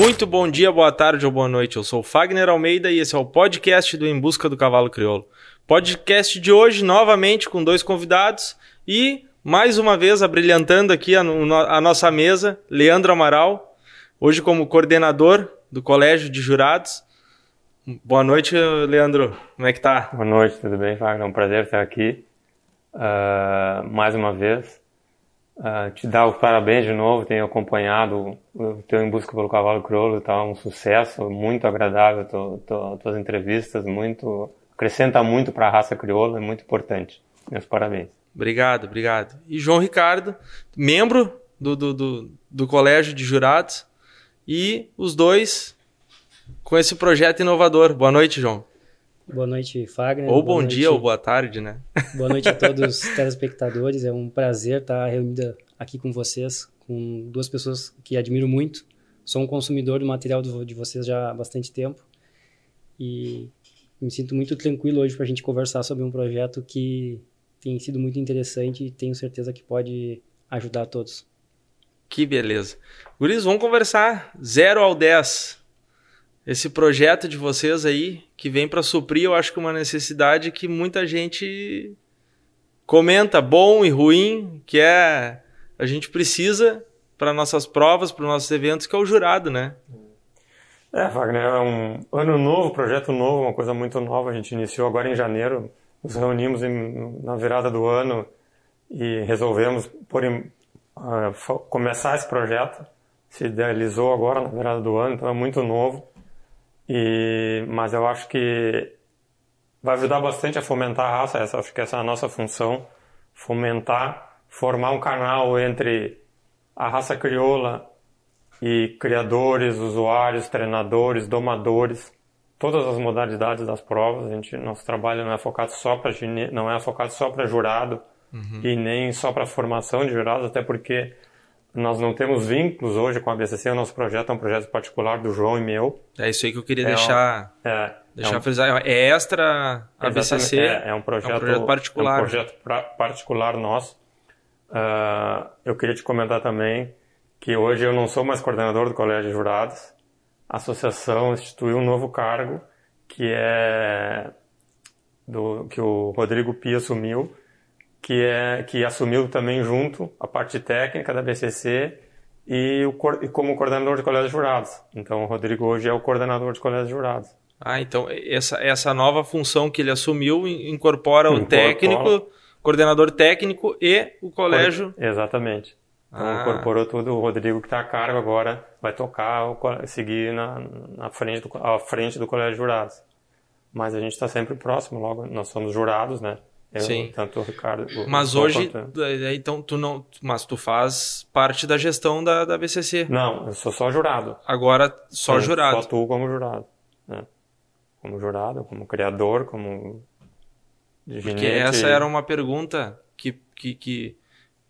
Muito bom dia, boa tarde ou boa noite. Eu sou o Fagner Almeida e esse é o podcast do Em Busca do Cavalo Crioulo. Podcast de hoje, novamente, com dois convidados e, mais uma vez, abrilhantando aqui a, a nossa mesa, Leandro Amaral, hoje como coordenador do Colégio de Jurados. Boa noite, Leandro. Como é que tá? Boa noite, tudo bem, Fagner? É um prazer estar aqui uh, mais uma vez. Uh, te dar os parabéns de novo, tenho acompanhado o teu Em Busca pelo Cavalo Crioulo, tá um sucesso, muito agradável tu, tu, tuas entrevistas, muito acrescenta muito para a raça crioula, é muito importante. Meus parabéns. Obrigado, obrigado. E João Ricardo, membro do, do, do, do Colégio de Jurados, e os dois com esse projeto inovador. Boa noite, João. Boa noite, Fagner. Ou bom noite. dia ou boa tarde, né? Boa noite a todos os telespectadores. É um prazer estar reunida aqui com vocês, com duas pessoas que admiro muito. Sou um consumidor do material de vocês já há bastante tempo e me sinto muito tranquilo hoje para a gente conversar sobre um projeto que tem sido muito interessante e tenho certeza que pode ajudar a todos. Que beleza. Guris, vamos conversar 0 ao 10 esse projeto de vocês aí, que vem para suprir, eu acho que uma necessidade que muita gente comenta, bom e ruim, que é a gente precisa para nossas provas, para os nossos eventos, que é o jurado, né? É, Wagner, é um ano novo, projeto novo, uma coisa muito nova. A gente iniciou agora em janeiro, nos reunimos em, na virada do ano e resolvemos por, uh, começar esse projeto. Se idealizou agora na virada do ano, então é muito novo. E, mas eu acho que vai ajudar bastante a fomentar a raça. Essa, acho que essa é a nossa função, fomentar, formar um canal entre a raça crioula e criadores, usuários, treinadores, domadores, todas as modalidades das provas. A gente, nosso trabalho não é focado só para não é focado só para jurado uhum. e nem só para formação de jurados, até porque nós não temos vínculos hoje com a BCC, o nosso projeto é um projeto particular do João e meu. É isso aí que eu queria é deixar, um, é, deixar é um, frisar. É extra a BCC. É, é, um projeto, é um projeto particular. É um projeto pra, particular nosso. Uh, eu queria te comentar também que hoje eu não sou mais coordenador do Colégio de Jurados. A associação instituiu um novo cargo que é do que o Rodrigo Pia assumiu, que, é, que assumiu também junto a parte técnica da BCC e, o, e como coordenador de colégios jurados. Então, o Rodrigo hoje é o coordenador de colégios jurados. Ah, então essa, essa nova função que ele assumiu incorpora o incorpora. técnico, coordenador técnico e o colégio. Exatamente. Então, ah. incorporou tudo. O Rodrigo que está a cargo agora vai tocar, seguir na, na frente, do, à frente do colégio de jurados. Mas a gente está sempre próximo, logo nós somos jurados, né? Eu, Sim. Tanto o Ricardo. Mas hoje, é, então tu não, mas tu faz parte da gestão da, da BCC. Não, eu sou só jurado. Agora só eu jurado. Só atuo como jurado, né? Como jurado, como criador, como Porque essa era uma pergunta que, que, que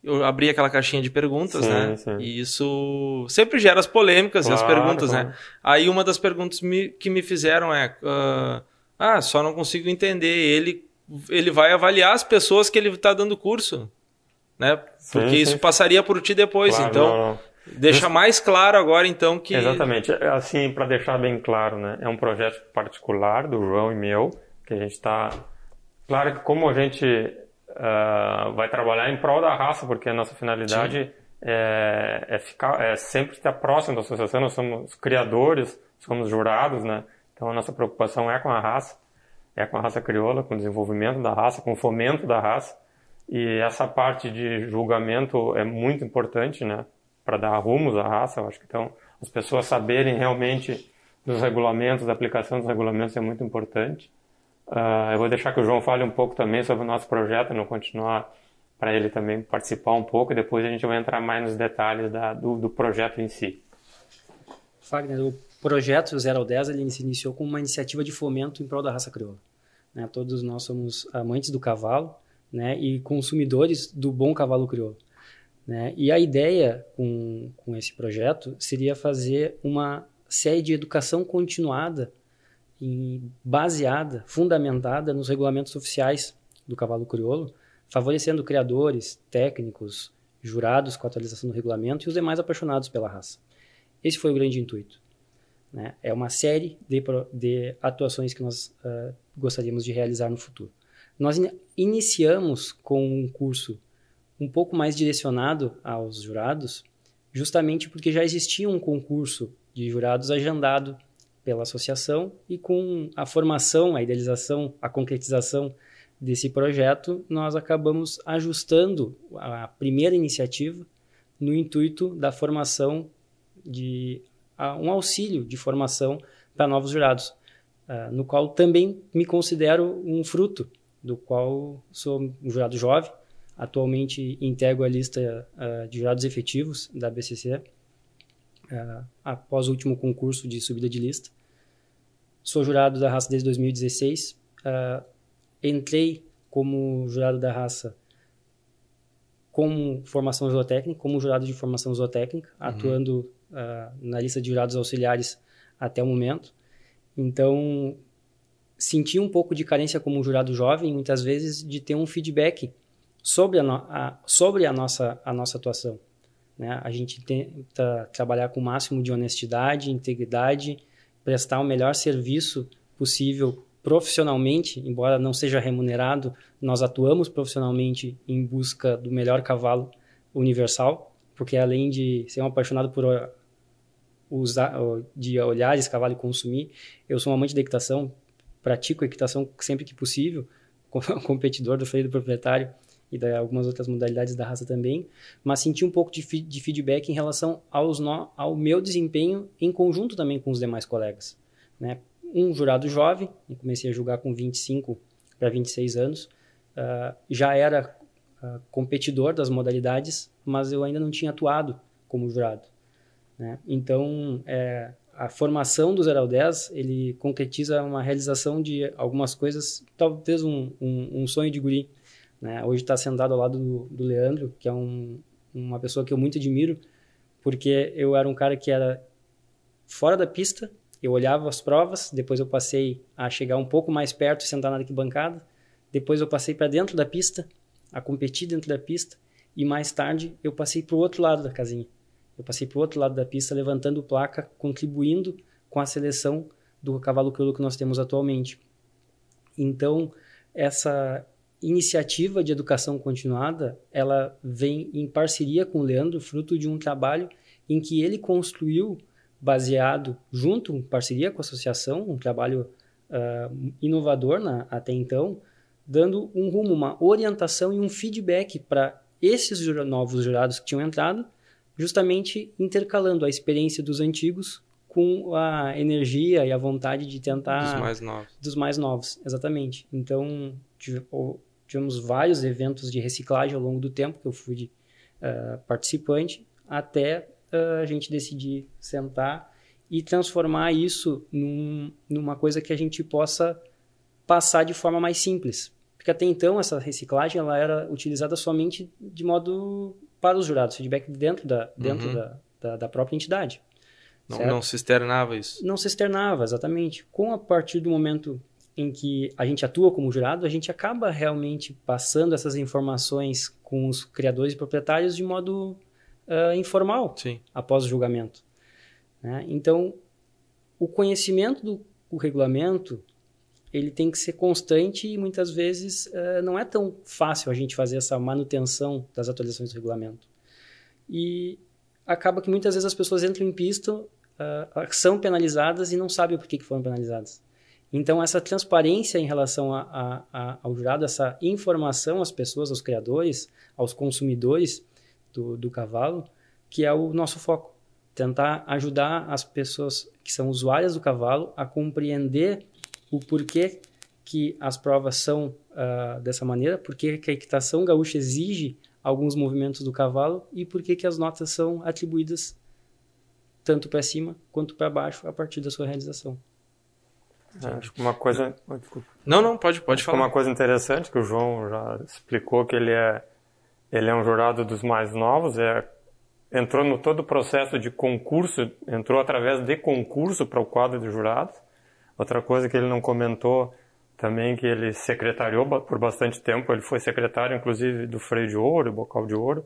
eu abri aquela caixinha de perguntas, sim, né? Sim. E isso sempre gera as polêmicas claro, e as perguntas, né? claro. né? Aí uma das perguntas me, que me fizeram é: uh, ah, só não consigo entender ele ele vai avaliar as pessoas que ele está dando curso, né? Porque sim, isso passaria por ti depois. Claro, então, não, não. deixa mais claro agora então que exatamente assim para deixar bem claro, né? É um projeto particular do João e meu que a gente está claro que como a gente uh, vai trabalhar em prol da raça, porque a nossa finalidade é, é, ficar, é sempre estar próximo da associação. Nós somos criadores, somos jurados, né? Então a nossa preocupação é com a raça é com a raça crioula, com o desenvolvimento da raça, com o fomento da raça. E essa parte de julgamento é muito importante, né? Para dar rumos à raça, eu acho que então as pessoas saberem realmente dos regulamentos, da aplicação dos regulamentos é muito importante. Uh, eu vou deixar que o João fale um pouco também sobre o nosso projeto, não continuar para ele também participar um pouco e depois a gente vai entrar mais nos detalhes da, do, do projeto em si. Fagner, o projeto 0 ao 10 ele se iniciou como uma iniciativa de fomento em prol da raça crioula. Né? Todos nós somos amantes do cavalo né? e consumidores do bom cavalo crioulo. Né? E a ideia com, com esse projeto seria fazer uma série de educação continuada, em, baseada, fundamentada nos regulamentos oficiais do cavalo crioulo, favorecendo criadores, técnicos, jurados com a atualização do regulamento e os demais apaixonados pela raça. Esse foi o grande intuito. Né? É uma série de, de atuações que nós uh, gostaríamos de realizar no futuro. Nós in iniciamos com um curso um pouco mais direcionado aos jurados, justamente porque já existia um concurso de jurados agendado pela associação e com a formação, a idealização, a concretização desse projeto, nós acabamos ajustando a primeira iniciativa no intuito da formação de um auxílio de formação para novos jurados, uh, no qual também me considero um fruto, do qual sou um jurado jovem, atualmente integro a lista uh, de jurados efetivos da BCC, uh, ah, após o último concurso de subida de lista. Sou jurado da raça desde 2016, entrei como jurado da raça como formação zootécnica, como jurado de formação zootécnica, uhum. atuando uh, na lista de jurados auxiliares até o momento. Então, senti um pouco de carência como jurado jovem, muitas vezes, de ter um feedback sobre a, no, a sobre a, nossa, a nossa atuação. Né? A gente tenta trabalhar com o máximo de honestidade, integridade, prestar o melhor serviço possível profissionalmente, embora não seja remunerado, nós atuamos profissionalmente em busca do melhor cavalo universal, porque além de ser um apaixonado por usar, de olhar esse cavalo e consumir. Eu sou um amante da equitação, pratico equitação sempre que possível, competidor do freio do proprietário e de algumas outras modalidades da raça também, mas senti um pouco de, de feedback em relação aos no, ao meu desempenho em conjunto também com os demais colegas. Né? Um jurado jovem, comecei a julgar com 25 para 26 anos, uh, já era uh, competidor das modalidades, mas eu ainda não tinha atuado como jurado. Né? Então, é, a formação do 0 ao 10, ele concretiza uma realização de algumas coisas, talvez um, um, um sonho de guri. Né? Hoje está sentado ao lado do, do Leandro, que é um, uma pessoa que eu muito admiro, porque eu era um cara que era fora da pista, eu olhava as provas, depois eu passei a chegar um pouco mais perto e sentar na arquibancada, depois eu passei para dentro da pista, a competir dentro da pista, e mais tarde eu passei para o outro lado da casinha. Eu passei para o outro lado da pista levantando placa, contribuindo com a seleção do cavalo crioulo que nós temos atualmente. Então, essa iniciativa de educação continuada, ela vem em parceria com o Leandro, fruto de um trabalho em que ele construiu, baseado junto, em parceria com a associação, um trabalho uh, inovador na, até então, dando um rumo, uma orientação e um feedback para esses novos jurados que tinham entrado justamente intercalando a experiência dos antigos com a energia e a vontade de tentar dos mais novos. Dos mais novos, exatamente. Então tivemos vários eventos de reciclagem ao longo do tempo que eu fui uh, participante até uh, a gente decidir sentar e transformar isso num, numa coisa que a gente possa passar de forma mais simples. Porque até então essa reciclagem ela era utilizada somente de modo para os jurados, feedback dentro da, dentro uhum. da, da, da, própria entidade. Não, não, se externava isso? Não se externava, exatamente. Com a partir do momento em que a gente atua como jurado, a gente acaba realmente passando essas informações com os criadores e proprietários de modo uh, informal, Sim. após o julgamento. Né? Então, o conhecimento do o regulamento ele tem que ser constante e muitas vezes uh, não é tão fácil a gente fazer essa manutenção das atualizações do regulamento. E acaba que muitas vezes as pessoas entram em pista, uh, são penalizadas e não sabem por que, que foram penalizadas. Então, essa transparência em relação a, a, a, ao jurado, essa informação às pessoas, aos criadores, aos consumidores do, do cavalo, que é o nosso foco. Tentar ajudar as pessoas que são usuárias do cavalo a compreender o porquê que as provas são uh, dessa maneira, porque que a equitação gaúcha exige alguns movimentos do cavalo e por que as notas são atribuídas tanto para cima quanto para baixo a partir da sua realização. É, acho que uma coisa. Não, não, pode, pode falar. Uma coisa interessante que o João já explicou que ele é ele é um jurado dos mais novos, é entrou no todo o processo de concurso, entrou através de concurso para o quadro de jurados. Outra coisa que ele não comentou também que ele secretariou por bastante tempo, ele foi secretário inclusive do freio de ouro, bocal de ouro,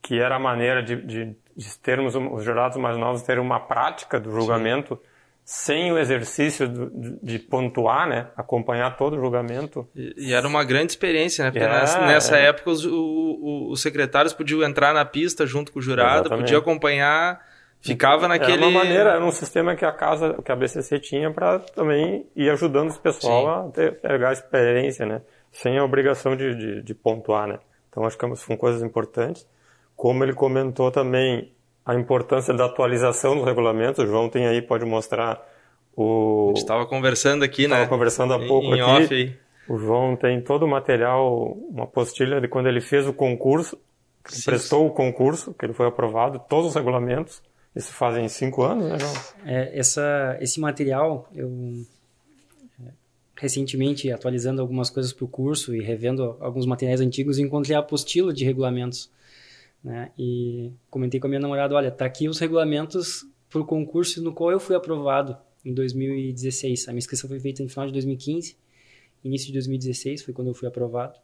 que era a maneira de, de, de termos os jurados mais novos terem uma prática do julgamento Sim. sem o exercício de, de pontuar, né? Acompanhar todo o julgamento. E, e era uma grande experiência, né? Porque é, nessa, nessa é. época os, o, os secretários podiam entrar na pista junto com o jurado, Exatamente. podia acompanhar, ficava naquele... Era uma maneira, era um sistema que a casa, que a BCC tinha para também ir ajudando o pessoal Sim. a ter, pegar experiência, né? Sem a obrigação de, de, de pontuar, né? Então acho que são coisas importantes. Como ele comentou também, a importância da atualização dos regulamentos. O João tem aí, pode mostrar o. A gente estava conversando aqui, né? Estava conversando há pouco em, aqui. Off aí. O João tem todo o material, uma apostila de quando ele fez o concurso, prestou o concurso, que ele foi aprovado, todos os regulamentos. Isso fazem cinco anos, né, João? É, essa, esse material, eu recentemente atualizando algumas coisas para o curso e revendo alguns materiais antigos, encontrei a apostila de regulamentos né? E comentei com a minha namorada, olha, tá aqui os regulamentos para o concurso no qual eu fui aprovado em 2016. A minha inscrição foi feita no final de 2015, início de 2016 foi quando eu fui aprovado.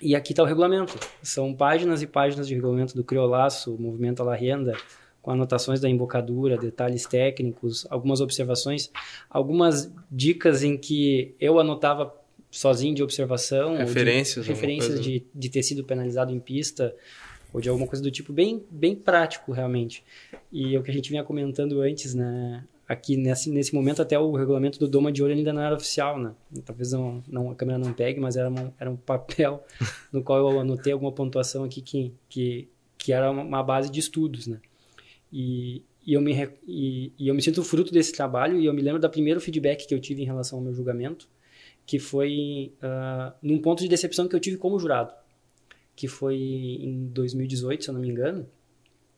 E aqui está o regulamento. São páginas e páginas de regulamento do criolaço, movimento à la renda, com anotações da embocadura, detalhes técnicos, algumas observações, algumas dicas em que eu anotava sozinho de observação, referências, de, referências de, de ter sido penalizado em pista, ou de alguma coisa do tipo bem, bem prático realmente. E é o que a gente vinha comentando antes, né? Aqui nesse, nesse momento até o regulamento do Doma de Ouro ainda não era oficial, né? Talvez não, não, a câmera não pegue, mas era, uma, era um papel no qual eu anotei alguma pontuação aqui que, que, que era uma base de estudos, né? E, e eu, me, e, e eu me sinto fruto desse trabalho e eu me lembro da primeiro feedback que eu tive em relação ao meu julgamento, que foi uh, num ponto de decepção que eu tive como jurado que foi em 2018, se eu não me engano,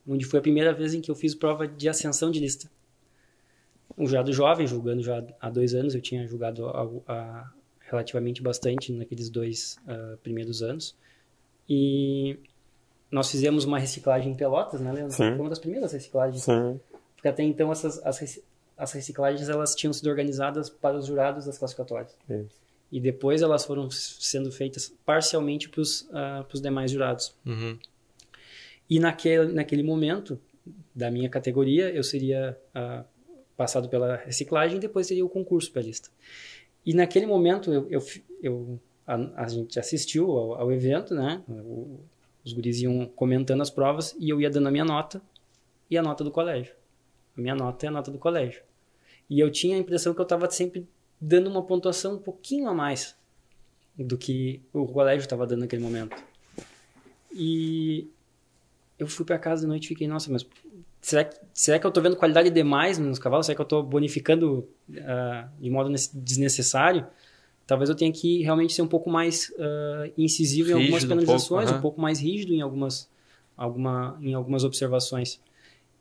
onde foi a primeira vez em que eu fiz prova de ascensão de lista. Um jurado jovem, julgando já há dois anos, eu tinha julgado a, a, relativamente bastante naqueles dois uh, primeiros anos. E nós fizemos uma reciclagem em Pelotas, né, Leandro? Sim. Foi uma das primeiras reciclagens. Sim. Porque até então essas, as, as reciclagens elas tinham sido organizadas para os jurados das classificatórias. Isso e depois elas foram sendo feitas parcialmente para os uh, demais jurados. Uhum. E naquele, naquele momento da minha categoria, eu seria uh, passado pela reciclagem e depois seria o concurso para a lista. E naquele momento eu, eu, eu a, a, gente assistiu ao, ao evento, né? O, os guris iam comentando as provas e eu ia dando a minha nota e a nota do colégio. A minha nota é a nota do colégio. E eu tinha a impressão que eu estava sempre dando uma pontuação um pouquinho a mais do que o colégio estava dando naquele momento. E eu fui para casa de noite e fiquei, nossa, mas será que, será que eu estou vendo qualidade demais nos cavalos? Será que eu estou bonificando uh, de modo desnecessário? Talvez eu tenha que realmente ser um pouco mais uh, incisivo rígido em algumas penalizações, um pouco, um pouco mais rígido em algumas, alguma, em algumas observações.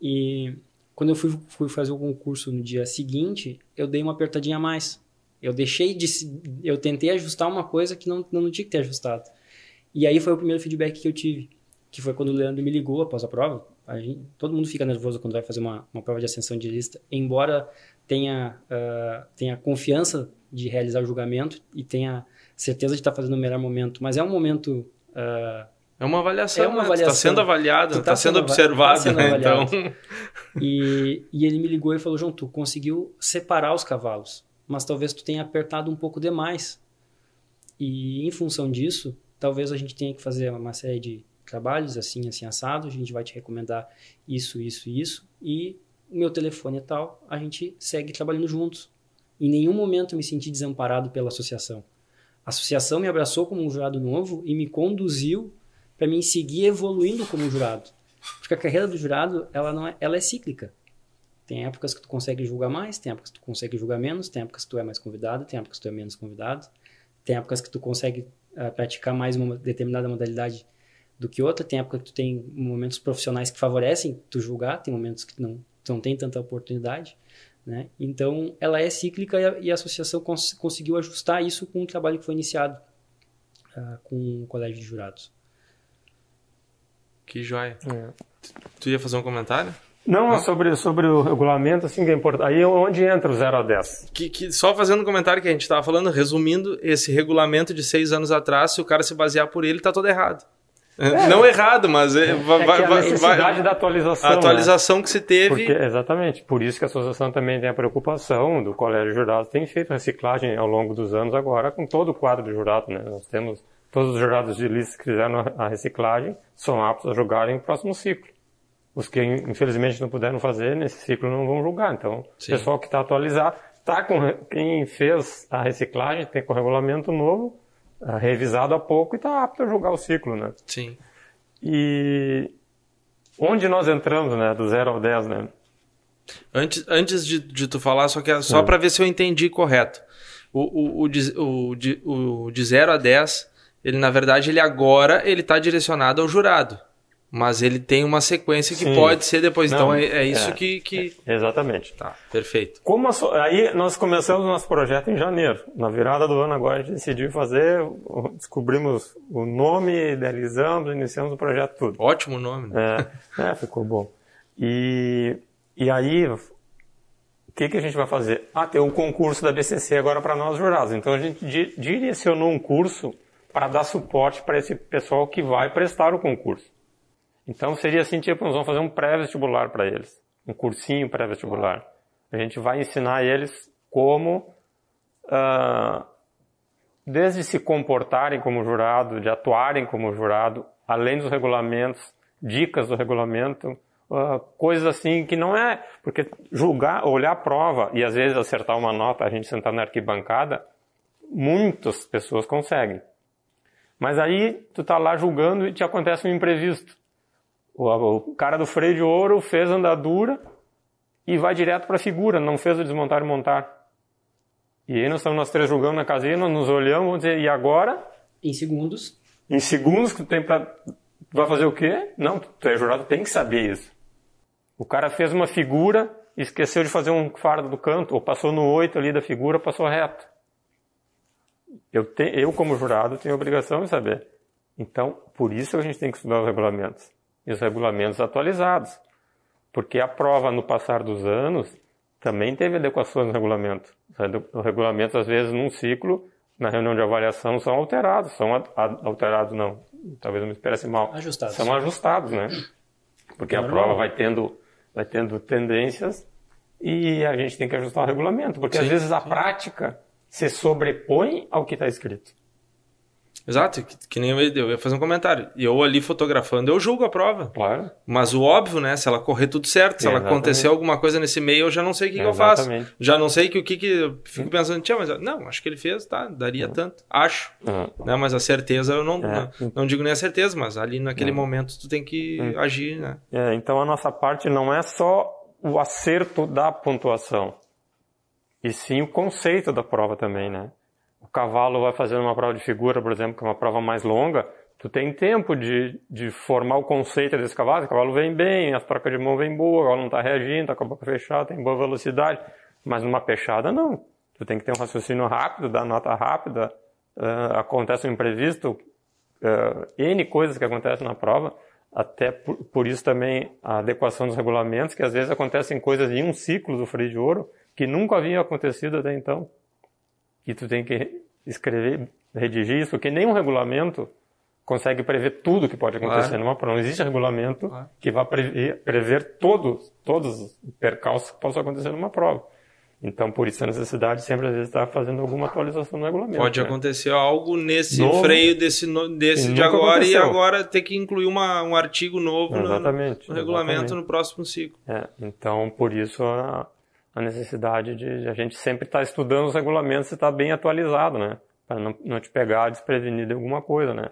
E quando eu fui, fui fazer o concurso no dia seguinte, eu dei uma apertadinha a mais. Eu deixei de. Eu tentei ajustar uma coisa que não, não tinha que ter ajustado. E aí foi o primeiro feedback que eu tive, que foi quando o Leandro me ligou após a prova. A gente, todo mundo fica nervoso quando vai fazer uma, uma prova de ascensão de lista, embora tenha, uh, tenha confiança de realizar o julgamento e tenha certeza de estar fazendo o melhor momento. Mas é um momento. Uh, é uma avaliação, é uma né? avaliação. Está sendo avaliado, está tá sendo, observado, tá sendo né? Então... E, e ele me ligou e falou, João, tu conseguiu separar os cavalos mas talvez tu tenha apertado um pouco demais. E em função disso, talvez a gente tenha que fazer uma série de trabalhos assim, assim, assado, a gente vai te recomendar isso, isso e isso, e o meu telefone é tal, a gente segue trabalhando juntos. Em nenhum momento me senti desamparado pela associação. A associação me abraçou como um jurado novo e me conduziu para mim seguir evoluindo como jurado. Porque a carreira do jurado, ela não é, ela é cíclica. Tem épocas que tu consegue julgar mais, tem épocas que tu consegue julgar menos, tem épocas que tu é mais convidado, tem épocas que tu é menos convidado, tem épocas que tu consegue uh, praticar mais uma determinada modalidade do que outra, tem épocas que tu tem momentos profissionais que favorecem tu julgar, tem momentos que não, tu não tem tanta oportunidade, né? Então, ela é cíclica e a, e a associação cons conseguiu ajustar isso com o trabalho que foi iniciado uh, com o colégio de jurados. Que joia. É. Tu ia fazer um comentário? Não, ah. sobre, sobre o regulamento, assim, que é importante. Aí é onde entra o 0 a 10? Que, que, só fazendo um comentário que a gente estava falando, resumindo, esse regulamento de seis anos atrás, se o cara se basear por ele, está todo errado. É. Não errado, mas é, vai, é vai, a necessidade vai, da atualização. A atualização né? que se teve. Porque, exatamente. Por isso que a associação também tem a preocupação do Colégio de Jurados. Tem feito reciclagem ao longo dos anos agora com todo o quadro de jurado. Né? Nós temos todos os jurados de lista que fizeram a reciclagem são aptos a julgar em próximo ciclo. Os que infelizmente não puderam fazer nesse ciclo não vão julgar. Então, Sim. o pessoal que está atualizado, tá com quem fez a reciclagem tem com o regulamento novo é, revisado há pouco e está apto a julgar o ciclo, né? Sim. E onde nós entramos, né? Do 0 ao 10, né? Antes, antes de, de tu falar, só, que, é só para ver se eu entendi correto. O, o, o, de, o, de, o de 0 a 10, ele na verdade, ele agora ele está direcionado ao jurado. Mas ele tem uma sequência que Sim. pode ser depois. Não, então é, é isso é, que, que. É, exatamente. Tá, perfeito. Como a, aí nós começamos o nosso projeto em janeiro. Na virada do ano agora a gente decidiu fazer, descobrimos o nome, idealizamos, iniciamos o projeto tudo. Ótimo nome, né? É, é ficou bom. E, e aí, o que, que a gente vai fazer? Ah, tem um concurso da BCC agora para nós jurados. Então a gente di direcionou um curso para dar suporte para esse pessoal que vai prestar o concurso. Então seria assim, tipo, nós vamos fazer um pré-vestibular para eles, um cursinho pré-vestibular. A gente vai ensinar eles como, uh, desde se comportarem como jurado, de atuarem como jurado, além dos regulamentos, dicas do regulamento, uh, coisas assim que não é, porque julgar, olhar a prova e às vezes acertar uma nota, a gente sentar na arquibancada, muitas pessoas conseguem. Mas aí tu tá lá julgando e te acontece um imprevisto. O, cara do freio de ouro fez andadura e vai direto para a figura, não fez o desmontar e montar. E aí nós estamos nós três julgando na casinha, nós nos olhamos, vamos dizer, e agora? Em segundos. Em segundos que tu tem para vai fazer o quê? Não, tu é jurado, tem que saber isso. O cara fez uma figura, esqueceu de fazer um fardo do canto, ou passou no oito ali da figura, passou reto. Eu, te, eu como jurado, tenho a obrigação de saber. Então, por isso a gente tem que estudar os regulamentos e os regulamentos atualizados. Porque a prova, no passar dos anos, também teve adequações no regulamento. Os regulamentos, às vezes, num ciclo, na reunião de avaliação, são alterados. São alterados, não. Talvez eu me expresse mal. Ajustados. São ajustados, né? Porque a prova vai tendo, vai tendo tendências e a gente tem que ajustar o regulamento. Porque, sim, às vezes, a sim. prática se sobrepõe ao que está escrito. Exato, que, que, nem eu, ia fazer um comentário. E eu ali fotografando, eu julgo a prova. Claro. Mas o óbvio, né? Se ela correr tudo certo, se ela acontecer alguma coisa nesse meio, eu já não sei o que, que eu faço. Já não sei que o que, que eu fico pensando, tinha, mas não, acho que ele fez, tá, daria uhum. tanto. Acho. Uhum. Né, mas a certeza eu não, é. não, não, digo nem a certeza, mas ali naquele uhum. momento tu tem que agir, né? É, então a nossa parte não é só o acerto da pontuação, e sim o conceito da prova também, né? Cavalo vai fazer uma prova de figura, por exemplo, que é uma prova mais longa, tu tem tempo de, de formar o conceito desse cavalo. O cavalo vem bem, as trocas de mão vêm boa, o cavalo não está reagindo, está com a boca fechada, tem boa velocidade. Mas numa peixada, não. Tu tem que ter um raciocínio rápido, dar nota rápida. Uh, acontece um imprevisto, uh, N coisas que acontecem na prova. Até por, por, isso também a adequação dos regulamentos, que às vezes acontecem coisas em um ciclo do freio de ouro que nunca haviam acontecido até então e tu tem que escrever, redigir isso, porque nenhum regulamento consegue prever tudo que pode acontecer claro. numa prova. Não existe regulamento claro. que vá prever, prever todos, todos os percalços que possam acontecer numa prova. Então, por isso a necessidade sempre às vezes está fazendo alguma atualização no regulamento. Pode né? acontecer algo nesse novo, freio desse, desse de agora aconteceu. e agora ter que incluir uma, um artigo novo exatamente, no, no regulamento exatamente. no próximo ciclo. É, então, por isso a, a necessidade de a gente sempre estar tá estudando os regulamentos e estar tá bem atualizado, né? Para não, não te pegar desprevenido em alguma coisa, né?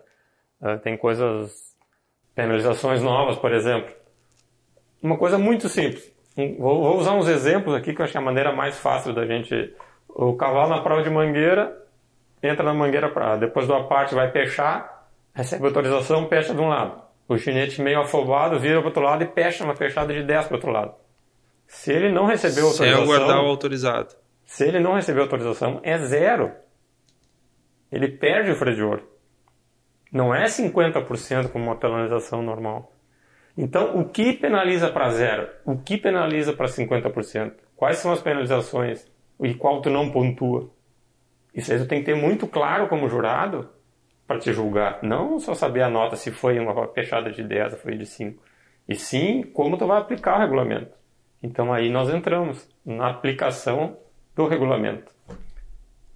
Uh, tem coisas, penalizações novas, por exemplo. Uma coisa muito simples. Vou, vou, usar uns exemplos aqui que eu acho que é a maneira mais fácil da gente. O cavalo na prova de mangueira entra na mangueira para depois do aparte vai pechar, recebe autorização, pecha de um lado. O chinete meio afobado vira para outro lado e pecha uma fechada de 10 para outro lado. Se ele não recebeu autorização. Sem guardar o autorizado. Se ele não recebeu autorização, é zero. Ele perde o freio de ouro. Não é 50% como uma penalização normal. Então, o que penaliza para zero? O que penaliza para 50%? Quais são as penalizações e qual tu não pontua? Isso aí tu tem que ter muito claro como jurado para te julgar. Não só saber a nota se foi uma fechada de 10 ou foi de 5. E sim como tu vai aplicar o regulamento. Então aí nós entramos na aplicação do regulamento.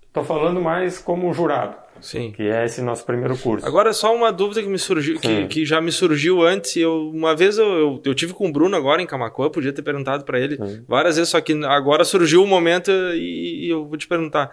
Estou falando mais como jurado. Sim. Que é esse nosso primeiro curso. Agora, só uma dúvida que me surgiu, que, que, já me surgiu antes. Eu, uma vez eu, eu, eu, tive com o Bruno agora em Camacuã, podia ter perguntado para ele Sim. várias vezes, só que agora surgiu o um momento e, e eu vou te perguntar.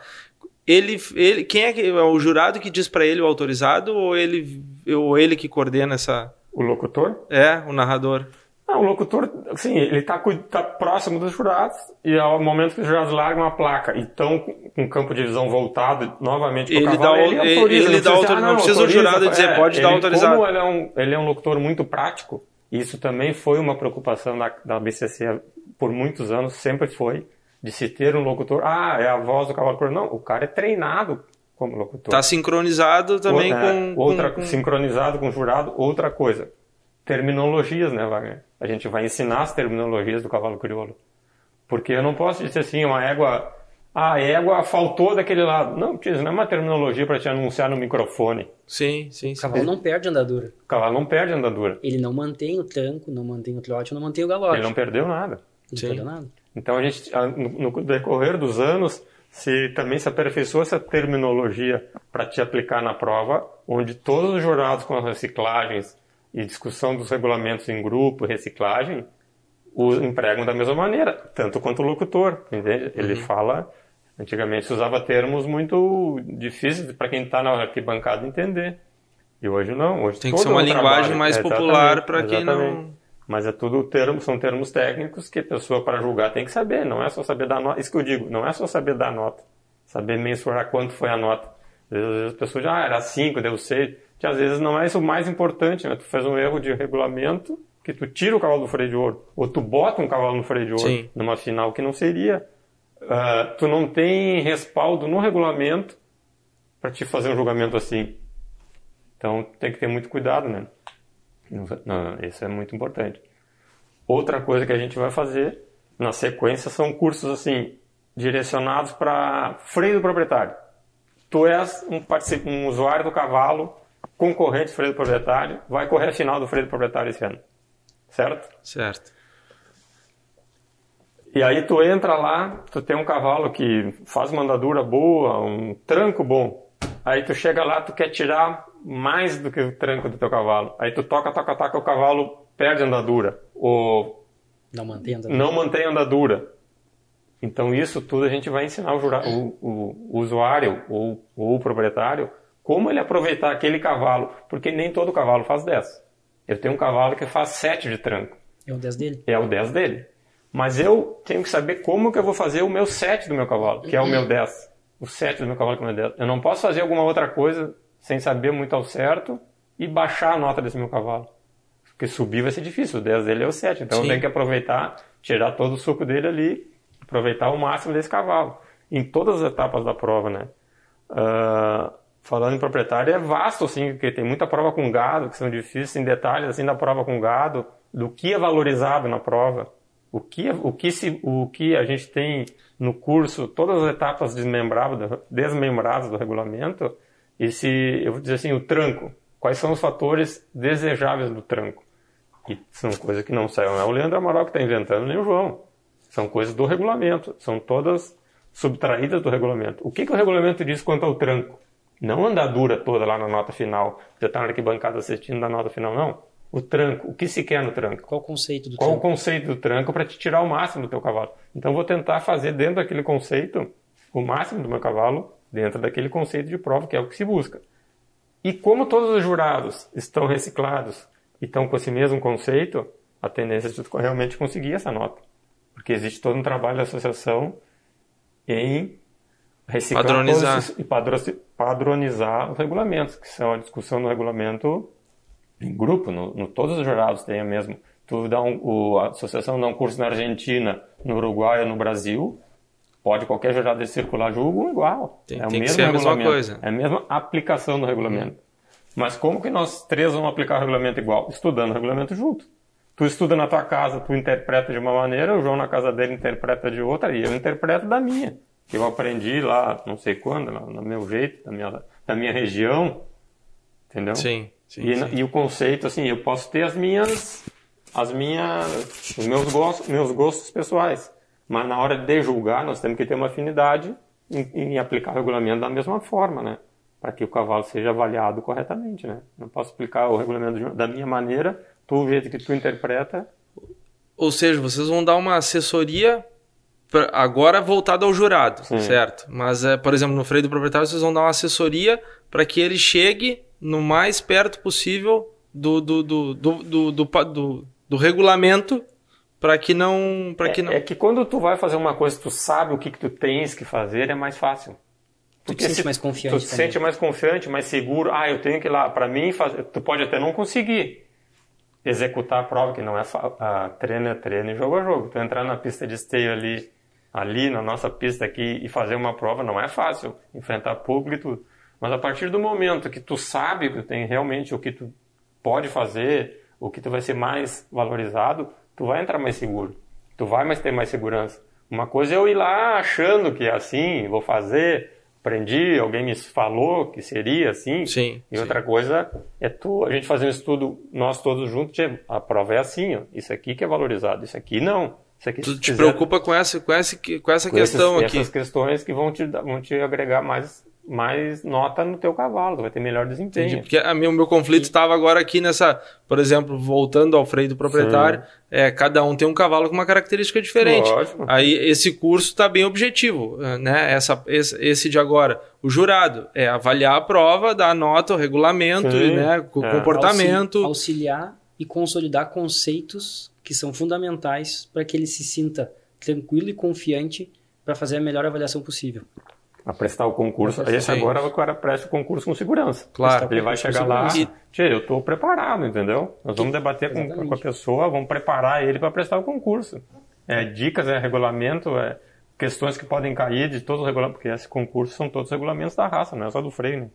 Ele, ele, quem é, que, é o jurado que diz para ele o autorizado ou ele, ou ele que coordena essa? O locutor? É, o narrador. Ah, o locutor, assim, ele está tá próximo dos jurados e ao momento que os jurados largam a placa e estão com o campo de visão voltado novamente para o cavalo, dá, ele autoriza. Ele, dá autoriza, ah, não, não precisa o jurado dizer, é, pode ele, dar autorizado. Como ele é, um, ele é um locutor muito prático, isso também foi uma preocupação da, da BCC por muitos anos, sempre foi, de se ter um locutor, ah, é a voz do cavalo. Não, o cara é treinado como locutor. Está sincronizado também outra, com, outra, com... Sincronizado com o jurado, outra coisa. Terminologias, né, Wagner? A gente vai ensinar as terminologias do cavalo crioulo. Porque eu não posso dizer assim, uma égua, ah, a égua faltou daquele lado. Não, isso não é uma terminologia para te anunciar no microfone. Sim, sim, sim. O cavalo não perde andadura. O cavalo não perde andadura. Ele não mantém o tranco, não mantém o trote, não mantém o galope. Ele não perdeu nada. Não sim. perdeu nada. Então a gente, no decorrer dos anos, se também se aperfeiçoou essa terminologia para te aplicar na prova, onde todos os jurados com as reciclagens e discussão dos regulamentos em grupo, reciclagem, o empregam da mesma maneira, tanto quanto o locutor, entende? Ele uhum. fala, antigamente se usava termos muito difíceis para quem está na arquibancada entender. E hoje não, hoje tem que ser uma linguagem mais é, popular para quem não mas é tudo termo, são termos técnicos que a pessoa para julgar tem que saber, não é só saber dar nota. Isso que eu digo, não é só saber dar nota, saber mensurar quanto foi a nota. Às vezes, as pessoas já, ah, era 5, deu 6 que às vezes não é isso o mais importante, né? Tu faz um erro de regulamento, que tu tira o cavalo do freio de ouro, ou tu bota um cavalo no freio de ouro Sim. numa final que não seria. Uh, tu não tem respaldo no regulamento para te fazer um julgamento assim. Então tem que ter muito cuidado, né? Não, isso é muito importante. Outra coisa que a gente vai fazer na sequência são cursos assim direcionados para freio do proprietário. Tu és um, um usuário do cavalo concorrente freio do proprietário, vai correr a final do freio do proprietário esse ano. Certo? Certo. E aí tu entra lá, tu tem um cavalo que faz uma andadura boa, um tranco bom. Aí tu chega lá, tu quer tirar mais do que o tranco do teu cavalo. Aí tu toca, toca, toca, o cavalo perde andadura. Ou não mantém andadura. Não mantém andadura. Então isso tudo a gente vai ensinar o, o, o, o usuário ou, ou o proprietário como ele aproveitar aquele cavalo, porque nem todo cavalo faz 10. Eu tenho um cavalo que faz 7 de tranco. É o 10 dele? É o 10 dele. Mas eu tenho que saber como que eu vou fazer o meu 7 do meu cavalo, que é o meu 10. O 7 do meu cavalo que é o meu 10. Eu não posso fazer alguma outra coisa sem saber muito ao certo e baixar a nota desse meu cavalo. Porque subir vai ser difícil, o 10 dele é o 7. Então Sim. eu tenho que aproveitar, tirar todo o suco dele ali, aproveitar o máximo desse cavalo. Em todas as etapas da prova, né? Uh, falando em proprietário, é vasto, assim, porque tem muita prova com gado, que são difíceis em detalhes, assim, da prova com gado, do que é valorizado na prova, o que, é, o que, se, o que a gente tem no curso, todas as etapas desmembradas, desmembradas do regulamento, e se, eu vou dizer assim, o tranco, quais são os fatores desejáveis do tranco? E são coisas que não saem, não é o Leandro Amaral que está inventando, nem o João. São coisas do regulamento, são todas subtraídas do regulamento. O que, que o regulamento diz quanto ao tranco? Não a andadura toda lá na nota final. Já está na arquibancada assistindo da nota final, não. O tranco. O que se quer no tranco? Qual o conceito do Qual tranco? Qual o conceito do tranco para te tirar o máximo do teu cavalo? Então vou tentar fazer dentro daquele conceito o máximo do meu cavalo dentro daquele conceito de prova que é o que se busca. E como todos os jurados estão reciclados e estão com esse mesmo conceito, a tendência é de realmente conseguir essa nota. Porque existe todo um trabalho da associação em reciclar padronizar. e padronizar os regulamentos, que são a discussão do regulamento em grupo, no, no todos os jurados tem a mesma. Tu dá um, o, a associação dá um curso na Argentina, no Uruguai ou no Brasil, pode qualquer jurado de circular julgo igual. Tem, é o mesmo a mesma coisa. É a mesma aplicação do regulamento. Mas como que nós três vamos aplicar o regulamento igual? Estudando o regulamento junto. Tu estuda na tua casa, tu interpreta de uma maneira, o João na casa dele interpreta de outra e eu interpreto da minha que eu aprendi lá, não sei quando, no meu jeito, da minha, da minha região, entendeu? Sim. sim, e, sim. e o conceito, assim, eu posso ter as minhas, as minhas, os meus gostos, meus gostos pessoais, mas na hora de julgar nós temos que ter uma afinidade em, em aplicar o regulamento da mesma forma, né? Para que o cavalo seja avaliado corretamente, né? Não posso explicar o regulamento da minha maneira, tu o jeito que tu interpreta. Ou seja, vocês vão dar uma assessoria agora voltada ao jurado, Sim. certo? Mas, é, por exemplo, no freio do proprietário, vocês vão dar uma assessoria para que ele chegue no mais perto possível do, do, do, do, do, do, do, do regulamento para que não para que é, não é que quando tu vai fazer uma coisa tu sabe o que, que tu tens que fazer é mais fácil tu te sente mais confiante tu te sente mais confiante mais seguro ah eu tenho que ir lá para mim fazer tu pode até não conseguir executar a prova que não é a treino é treino e jogo a jogo tu entrar na pista de esteio ali ali na nossa pista aqui e fazer uma prova não é fácil enfrentar público e tudo mas a partir do momento que tu sabe que tu tem realmente o que tu pode fazer o que tu vai ser mais valorizado tu vai entrar mais seguro. Tu vai mais ter mais segurança. Uma coisa é eu ir lá achando que é assim, vou fazer, aprendi, alguém me falou que seria assim. Sim. E outra coisa é tu, a gente fazer um estudo, nós todos juntos, a prova é assim, ó. Isso aqui que é valorizado, isso aqui não. Aqui, tu te quiser, preocupa com essa, com essa, com essa com questão esses, aqui. Essas questões que vão te, vão te agregar mais mais nota no teu cavalo, vai ter melhor desempenho. Entendi, porque a meu, meu conflito estava agora aqui nessa, por exemplo, voltando ao freio do proprietário, Sim. é, cada um tem um cavalo com uma característica diferente. Lógico. Aí esse curso está bem objetivo, né? Essa, esse, esse, de agora, o jurado é avaliar a prova, dar a nota, o regulamento, Sim. né? O é. comportamento. Auxiliar e consolidar conceitos que são fundamentais para que ele se sinta tranquilo e confiante para fazer a melhor avaliação possível a prestar o concurso. Aí agora o cara presta o concurso com segurança. Claro. Ele vai chegar lá, e... Tchê, eu estou preparado, entendeu? Nós vamos debater com, com, a pessoa, vamos preparar ele para prestar o concurso. É, dicas, é regulamento, é questões que podem cair de todos os regulamentos, porque esse concurso são todos regulamentos da raça, não é só do freio, né?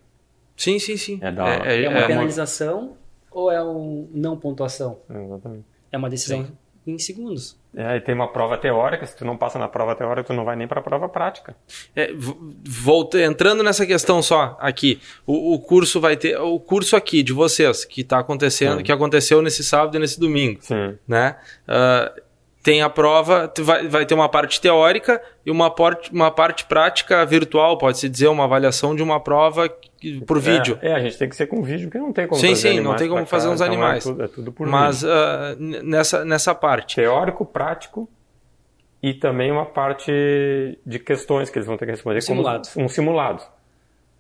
Sim, sim, sim. É, da, é, é, é uma penalização uma... ou é um não pontuação? Exatamente. É uma decisão sim em segundos. É, e tem uma prova teórica, se tu não passa na prova teórica, tu não vai nem para a prova prática. É, volta, entrando nessa questão só aqui, o, o, curso vai ter, o curso aqui de vocês, que está acontecendo, Sim. que aconteceu nesse sábado e nesse domingo, Sim. né? Uh, tem a prova, vai, vai ter uma parte teórica e uma, parte, uma parte prática virtual, pode-se dizer, uma avaliação de uma prova por é, vídeo. É, a gente tem que ser com vídeo, porque não tem como sim, fazer Sim, sim, não tem como fazer cá, uns então é animais. É tudo, é tudo por Mas uh, nessa, nessa parte. Teórico, prático e também uma parte de questões que eles vão ter que responder. Simulado. Como um simulado.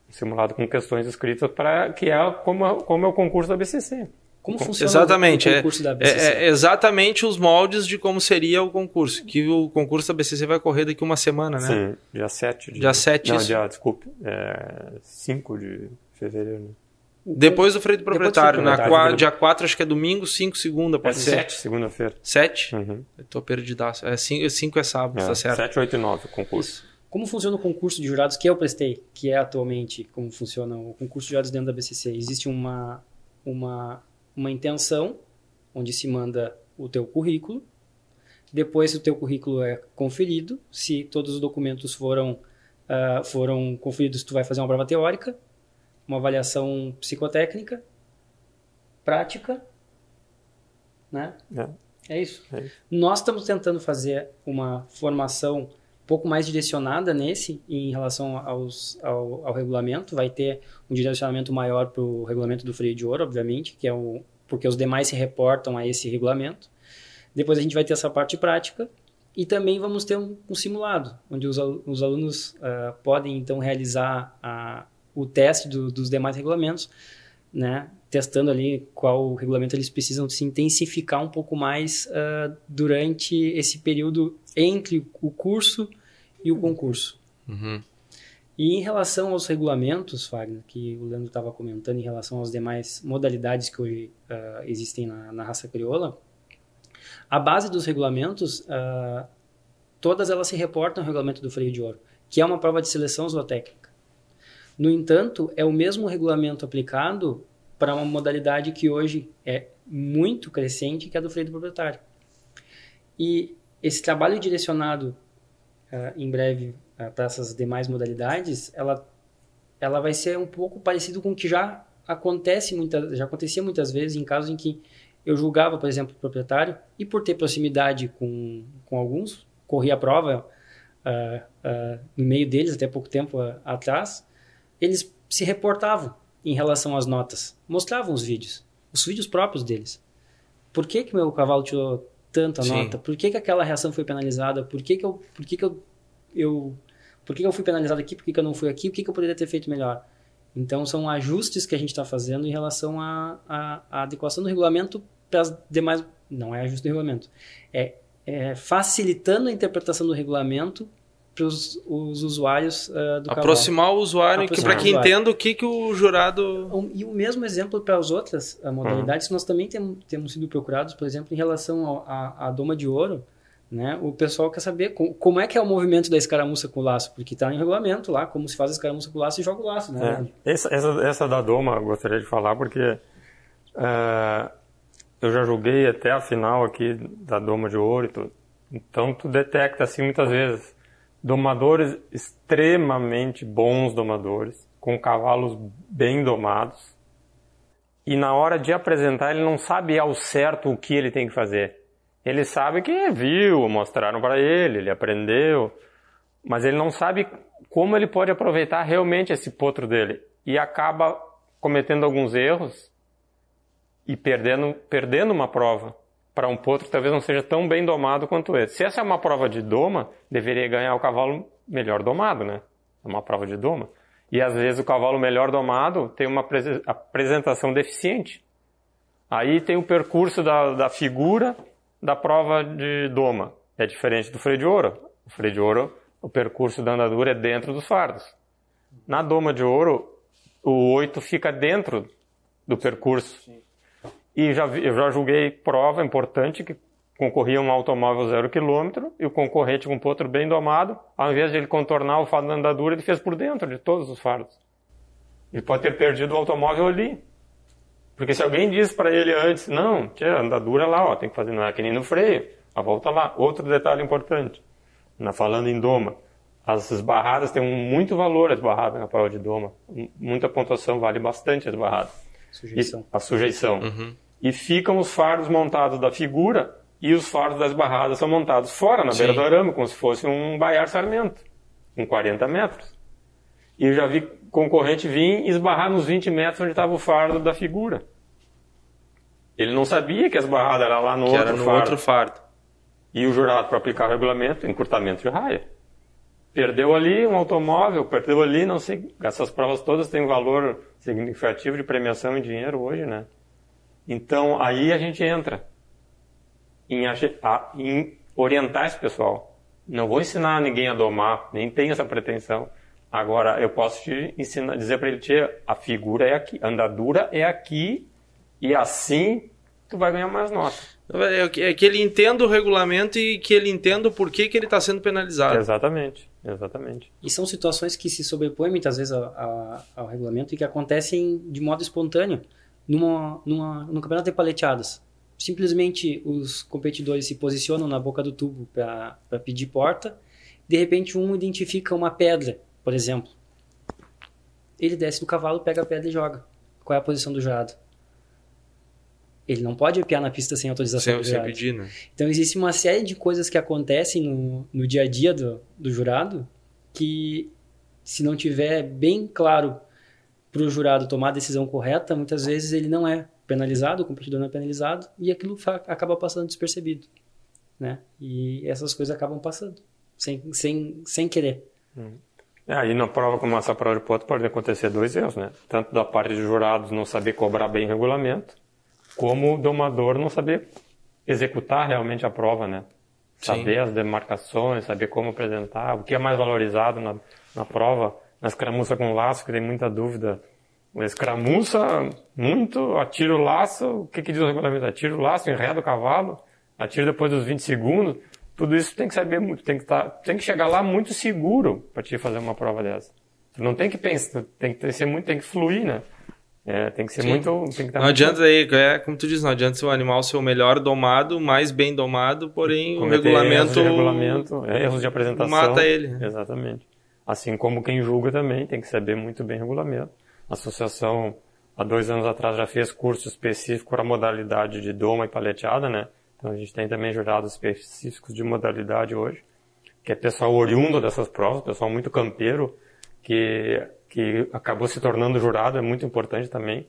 Um simulado com questões escritas para que é como, como é o concurso da BCC. Como funciona exatamente, o concurso é, da BCC? É, é, exatamente os moldes de como seria o concurso. Que o concurso da BCC vai correr daqui uma semana, né? Sim, dia 7 de... Dia 7, Não, isso. dia, desculpe, é 5 de fevereiro, né? Depois do freio do proprietário, na qua, dia 4 acho que é domingo, 5 segunda, pode é ser? 7 segunda-feira. 7? Uhum. Eu tô perdidaço. É 5 é sábado, é, tá certo. 7, 8 e 9 o concurso. Como funciona o concurso de jurados que eu prestei, que é atualmente como funciona o concurso de jurados dentro da BCC? Existe uma, uma uma intenção, onde se manda o teu currículo. Depois o teu currículo é conferido. Se todos os documentos foram, uh, foram conferidos, tu vai fazer uma prova teórica, uma avaliação psicotécnica, prática, né? É, é isso. É. Nós estamos tentando fazer uma formação pouco mais direcionada nesse em relação aos, ao, ao regulamento. Vai ter um direcionamento maior para o regulamento do freio de ouro, obviamente, que é o, porque os demais se reportam a esse regulamento. Depois a gente vai ter essa parte prática e também vamos ter um, um simulado, onde os, os alunos uh, podem então realizar a, o teste do, dos demais regulamentos, né? testando ali qual regulamento eles precisam se intensificar um pouco mais uh, durante esse período entre o curso e o concurso. Uhum. E em relação aos regulamentos, Fagner, que o Leandro estava comentando, em relação às demais modalidades que hoje uh, existem na, na, raça crioula, a base dos regulamentos, uh, todas elas se reportam ao regulamento do freio de ouro, que é uma prova de seleção zootécnica. No entanto, é o mesmo regulamento aplicado para uma modalidade que hoje é muito crescente, que é a do freio do proprietário. E esse trabalho direcionado, uh, em breve, uh, para essas demais modalidades, ela, ela vai ser um pouco parecido com o que já acontece muitas, já acontecia muitas vezes em casos em que eu julgava, por exemplo, o proprietário e por ter proximidade com, com alguns, corri a prova uh, no meio deles até pouco tempo atrás, eles se reportavam em relação às notas, mostravam os vídeos, os vídeos próprios deles. Por que que meu cavalo tirou tanta Sim. nota? Por que que aquela reação foi penalizada? Por que que eu, por que que eu, eu por que, que eu fui penalizado aqui? Por que, que eu não fui aqui? O que, que eu poderia ter feito melhor? Então, são ajustes que a gente está fazendo em relação à, adequação do regulamento para as demais. Não é ajuste do regulamento. É, é facilitando a interpretação do regulamento para os usuários uh, do Aproximar cavalo. o usuário, para que entenda o que, que o jurado... E o mesmo exemplo para as outras modalidades, uhum. nós também tem, temos sido procurados, por exemplo, em relação à doma de ouro, né? O pessoal quer saber como, como, é que é o movimento da escaramuça com o laço, porque está em regulamento lá, como se faz a escaramuça com o laço e joga o laço, né? É. Essa, essa, essa, da doma eu gostaria de falar porque uh, eu já joguei até a final aqui da doma de ouro e tudo. Então tu detecta assim muitas vezes domadores extremamente bons domadores, com cavalos bem domados, e na hora de apresentar ele não sabe ao certo o que ele tem que fazer. Ele sabe que viu, mostraram para ele, ele aprendeu, mas ele não sabe como ele pode aproveitar realmente esse potro dele. E acaba cometendo alguns erros e perdendo, perdendo uma prova para um potro talvez não seja tão bem domado quanto esse. Se essa é uma prova de doma, deveria ganhar o cavalo melhor domado, né? É uma prova de doma. E às vezes o cavalo melhor domado tem uma apresentação deficiente. Aí tem o percurso da, da figura da prova de doma. É diferente do freio de ouro. O freio de ouro, o percurso da andadura é dentro dos fardos. Na doma de ouro, o 8 fica dentro do percurso. Sim. E já, eu já julguei prova importante que concorria um automóvel zero quilômetro e o concorrente com um potro bem domado, ao invés de ele contornar o fardo da andadura, ele fez por dentro de todos os fardos. Ele pode ter perdido o automóvel ali. Porque se alguém diz para ele antes, não, tia, andadura lá, ó, tem que fazer, não é que nem no freio, a volta lá. Outro detalhe importante, na falando em doma, as barradas têm muito valor, as barradas na prova de doma. Muita pontuação, vale bastante as barradas. Sujeição. E, a sujeição. Uhum. E ficam os fardos montados da figura e os fardos das barradas são montados fora, na Sim. beira do arame, como se fosse um baiar sarmento, com 40 metros. E eu já vi concorrente vir esbarrar nos 20 metros onde estava o fardo da figura. Ele não sabia que as barradas eram lá no, que outro, era no fardo. outro fardo. E o jurado, para aplicar o regulamento, encurtamento de raia. Perdeu ali um automóvel, perdeu ali, não sei. Essas provas todas têm um valor significativo de premiação em dinheiro hoje, né? Então, aí a gente entra em, em orientar esse pessoal. Não vou ensinar ninguém a domar, nem tenho essa pretensão. Agora, eu posso te ensinar, dizer para ele, a figura é aqui, a andadura é aqui, e assim tu vai ganhar mais nota. É, é que ele entenda o regulamento e que ele entenda o porquê que ele está sendo penalizado. Exatamente, exatamente. E são situações que se sobrepõem muitas vezes ao, ao, ao regulamento e que acontecem de modo espontâneo numa, numa, num campeonato de paleteadas. Simplesmente os competidores se posicionam na boca do tubo para pedir porta, de repente um identifica uma pedra por exemplo, ele desce do cavalo, pega a pedra e joga. Qual é a posição do jurado? Ele não pode piar na pista sem autorização sem, do jurado. Sem pedir, né? Então existe uma série de coisas que acontecem no, no dia a dia do, do jurado que, se não tiver bem claro para o jurado tomar a decisão correta, muitas vezes ele não é penalizado, o competidor não é penalizado e aquilo acaba passando despercebido, né? E essas coisas acabam passando sem, sem, sem querer. Hum. É, aí na prova como essa prova de ponto pode acontecer dois erros, né? Tanto da parte de jurados não saber cobrar bem o regulamento, como o domador não saber executar realmente a prova, né? Saber Sim. as demarcações, saber como apresentar, o que é mais valorizado na, na prova, na escramuça com laço, que tem muita dúvida. Escramuça, muito, atira o laço, o que, que diz o regulamento? Atira o laço, enreda o cavalo, atira depois dos 20 segundos. Tudo isso tem que saber muito, tem que, tá, tem que chegar lá muito seguro para te fazer uma prova dessa. Tu não tem que pensar, tem que ser muito, tem que fluir, né? É, tem que ser Sim. muito. Tem que não adianta aí, é como tu diz, não adianta o animal ser o melhor domado, mais bem domado, porém o regulamento. Erros de regulamento, é, erros de apresentação. Mata ele. Exatamente. Assim como quem julga também tem que saber muito bem o regulamento. A associação há dois anos atrás já fez curso específico para a modalidade de doma e paleteada, né? Então a gente tem também jurados específicos de modalidade hoje, que é pessoal oriundo dessas provas, pessoal muito campeiro, que, que acabou se tornando jurado, é muito importante também.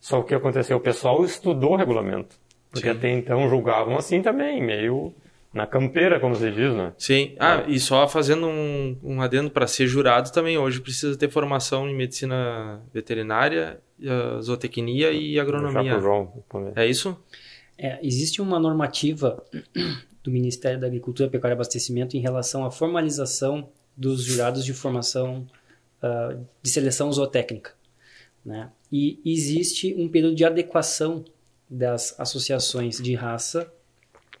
Só o que aconteceu? O pessoal estudou o regulamento. Porque Sim. até então julgavam assim também, meio na campeira, como se diz, né? Sim. Ah, é. e só fazendo um, um adendo para ser jurado também, hoje precisa ter formação em medicina veterinária, zootecnia e agronomia. João, é isso? É, existe uma normativa do Ministério da Agricultura, Pecuária e Abastecimento em relação à formalização dos jurados de formação uh, de seleção zootécnica. Né? E existe um período de adequação das associações de raça,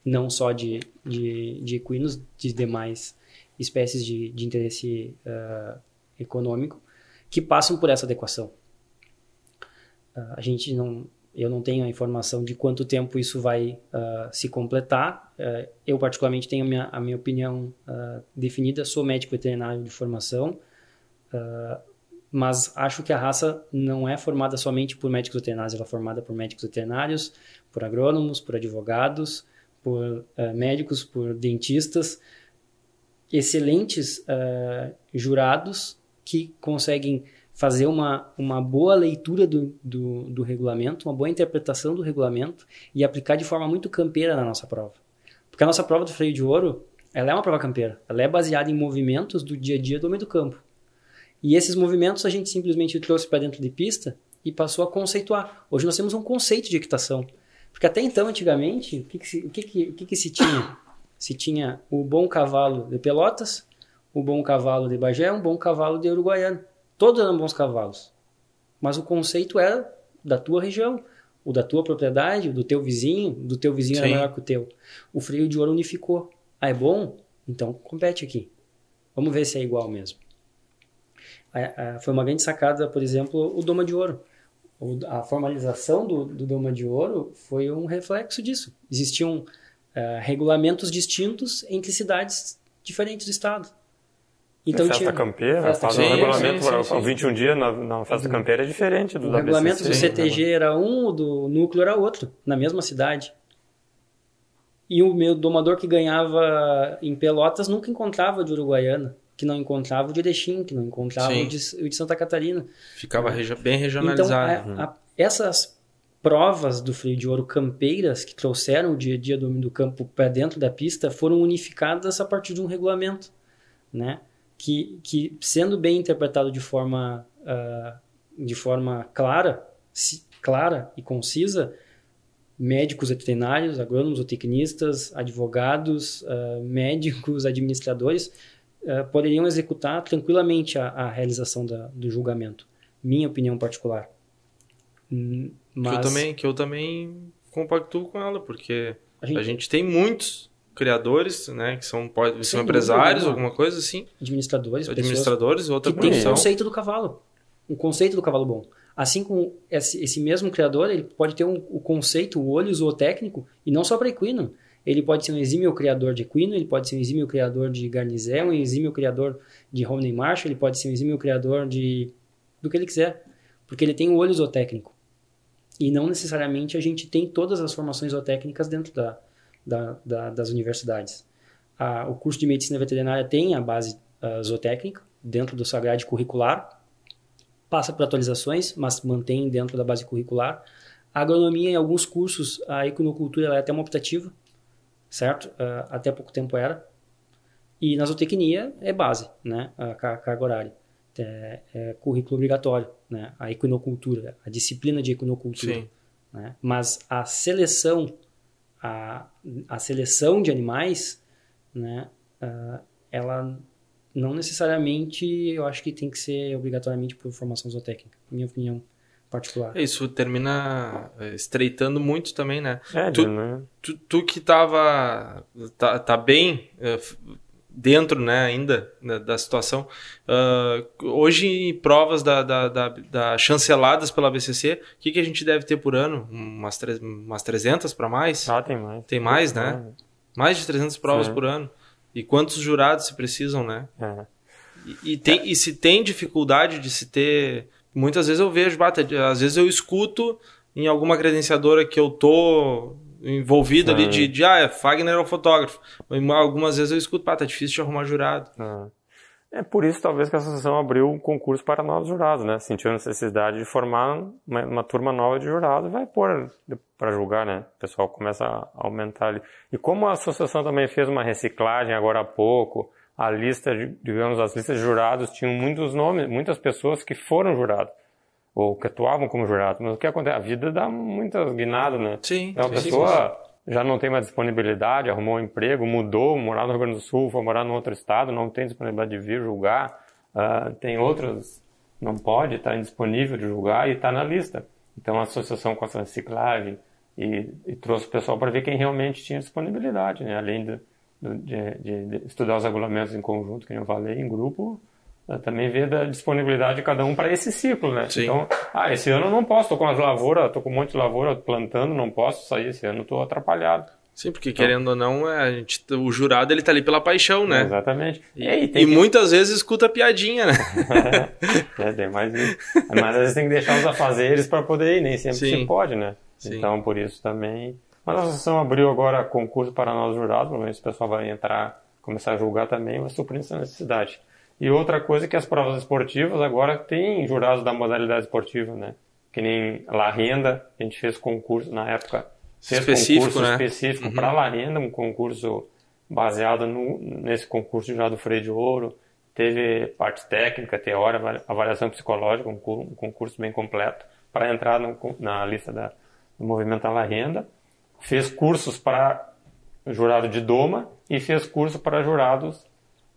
não só de, de, de equinos, de demais espécies de, de interesse uh, econômico, que passam por essa adequação. Uh, a gente não eu não tenho a informação de quanto tempo isso vai uh, se completar. Uh, eu, particularmente, tenho a minha, a minha opinião uh, definida. Sou médico veterinário de formação, mas acho que a raça não é formada somente por médicos veterinários, ela é formada por médicos veterinários, por agrônomos, por advogados, por médicos, por dentistas. Excelentes jurados que conseguem fazer uma, uma boa leitura do, do, do, regulamento, uma boa interpretação do regulamento e aplicar de forma muito campeira na nossa prova. Porque a nossa prova do freio de ouro, ela é uma prova campeira. Ela é baseada em movimentos do dia a dia do meio do campo. E esses movimentos a gente simplesmente trouxe para dentro de pista e passou a conceituar. Hoje nós temos um conceito de equitação. Porque até então, antigamente, o que, que, se, o que, que, o que, que se tinha? Se tinha o bom cavalo de Pelotas, o bom cavalo de Bagé, um bom cavalo de Uruguaiana. Todos eram bons cavalos. Mas o conceito era da tua região, o da tua propriedade, o do teu vizinho, do teu vizinho Sim. era maior que o teu. O freio de ouro unificou. Ah, é bom? Então compete aqui. Vamos ver se é igual mesmo. Foi uma grande sacada, por exemplo, o Doma de Ouro. a formalização do, do Doma de Ouro foi um reflexo disso. Existiam uh, regulamentos distintos entre cidades diferentes do estado. Então, festa tinha... campeira, festa faz um regulamento sim, sim, sim. 21 dias na, na festa campeira é diferente do o da regulamento do CTG era um, o do núcleo era outro, na mesma cidade. E o meu domador que ganhava em Pelotas nunca encontrava de Uruguaiana, que não encontrava o de Erechim, que não encontrava o de, o de, Santa Catarina. Ficava é. bem regionalizado. Então, a, a, essas provas do freio de ouro campeiras que trouxeram o dia a dia do homem do campo para dentro da pista foram unificadas a partir de um regulamento, né? que, que sendo bem interpretado de forma, uh, de forma clara, si, clara e concisa, médicos veterinários, agrônomos ou tecnistas, advogados, uh, médicos, administradores, uh, poderiam executar tranquilamente a, a realização da, do julgamento. Minha opinião particular. Mas... Que, eu também, que eu também compactuo com ela, porque a gente, a gente tem muitos criadores, né, que são, pode, são empresários, alguma coisa assim. Administradores, administradores, outra que tem o conceito do cavalo, um conceito do cavalo bom. Assim como esse, esse mesmo criador, ele pode ter um, o conceito, o olho zootécnico, e não só para equino. Ele pode ser um exímio criador de equino, ele pode ser um exímio criador de garnizé, um exímio criador de Romney Marshall, ele pode ser um exímio criador de do que ele quiser, porque ele tem o olho zootécnico. E não necessariamente a gente tem todas as formações zootécnicas dentro da, da, da, das universidades. A, o curso de medicina veterinária tem a base zootécnica dentro do seu grade curricular, passa por atualizações, mas mantém dentro da base curricular. A agronomia, em alguns cursos, a equinocultura é até uma optativa, certo? Uh, até pouco tempo era. E na zootecnia é base, né? A carga horária. É, é, currículo obrigatório, né? A equinocultura, a disciplina de equinocultura. Sim. Né? Mas a seleção a, a seleção de animais, né, uh, ela não necessariamente eu acho que tem que ser obrigatoriamente por formação zootécnica, minha opinião particular. É, isso termina é, estreitando muito também, né? É, tu, né? Tu, tu, que tava tá, tá bem é, dentro né, ainda né, da situação. Uh, hoje, provas da, da, da, da, chanceladas pela BCC, o que, que a gente deve ter por ano? Umas, tre umas 300 para mais? Ah, tem mais. Tem mais, né? Mais de 300 provas por ano. E quantos jurados se precisam, né? É. E, e, tem, e se tem dificuldade de se ter muitas vezes eu vejo, bata, às vezes eu escuto em alguma credenciadora que eu tô envolvido ali de, de, ah, é, Fagner é o fotógrafo. Algumas vezes eu escuto, pá, tá difícil de arrumar jurado. É por isso, talvez, que a associação abriu um concurso para novos jurados, né? Sentiu a necessidade de formar uma, uma turma nova de jurados, vai pôr para julgar, né? O pessoal começa a aumentar ali. E como a associação também fez uma reciclagem agora há pouco, a lista, digamos, as listas de jurados tinham muitos nomes, muitas pessoas que foram jurados ou que atuavam como jurados. Mas o que acontece? A vida dá muitas guinadas, né? Sim. Então a sim, pessoa sim. já não tem mais disponibilidade, arrumou um emprego, mudou, morar no Rio Grande do Sul, foi morar no outro estado, não tem disponibilidade de vir julgar. Uh, tem outras, não pode, está indisponível de julgar e está na lista. Então a associação com essa reciclagem e, e trouxe o pessoal para ver quem realmente tinha disponibilidade, né? Além de, de, de, estudar os regulamentos em conjunto, que eu falei, em grupo, né, também ver da disponibilidade de cada um para esse ciclo, né? Sim. Então, ah, esse ano eu não posso, tô com as lavouras, tô com um monte de lavoura plantando, não posso sair esse ano, tô atrapalhado. Sim, porque então, querendo ou não, é, a gente, o jurado ele tá ali pela paixão, né? Exatamente. E, e, e que... muitas vezes escuta piadinha, né? é, tem mais isso. Mas às vezes tem que deixar os afazeres para poder ir, nem sempre Sim. se pode, né? Sim. Então, por isso também. Mas a associação abriu agora concurso para nós jurados, provavelmente o pessoal vai entrar, começar a julgar também, vai suprir essa necessidade. E outra coisa é que as provas esportivas agora têm jurados da modalidade esportiva, né? Que nem La Renda, a gente fez concurso na época. Fez específico, concurso né? específico uhum. para La Renda, um concurso baseado no, nesse concurso já do Freio de Ouro. Teve parte técnica, teórica, avaliação psicológica, um, um concurso bem completo para entrar no, na lista da, do movimento La Renda. Fez cursos para jurado de doma e fez curso para jurados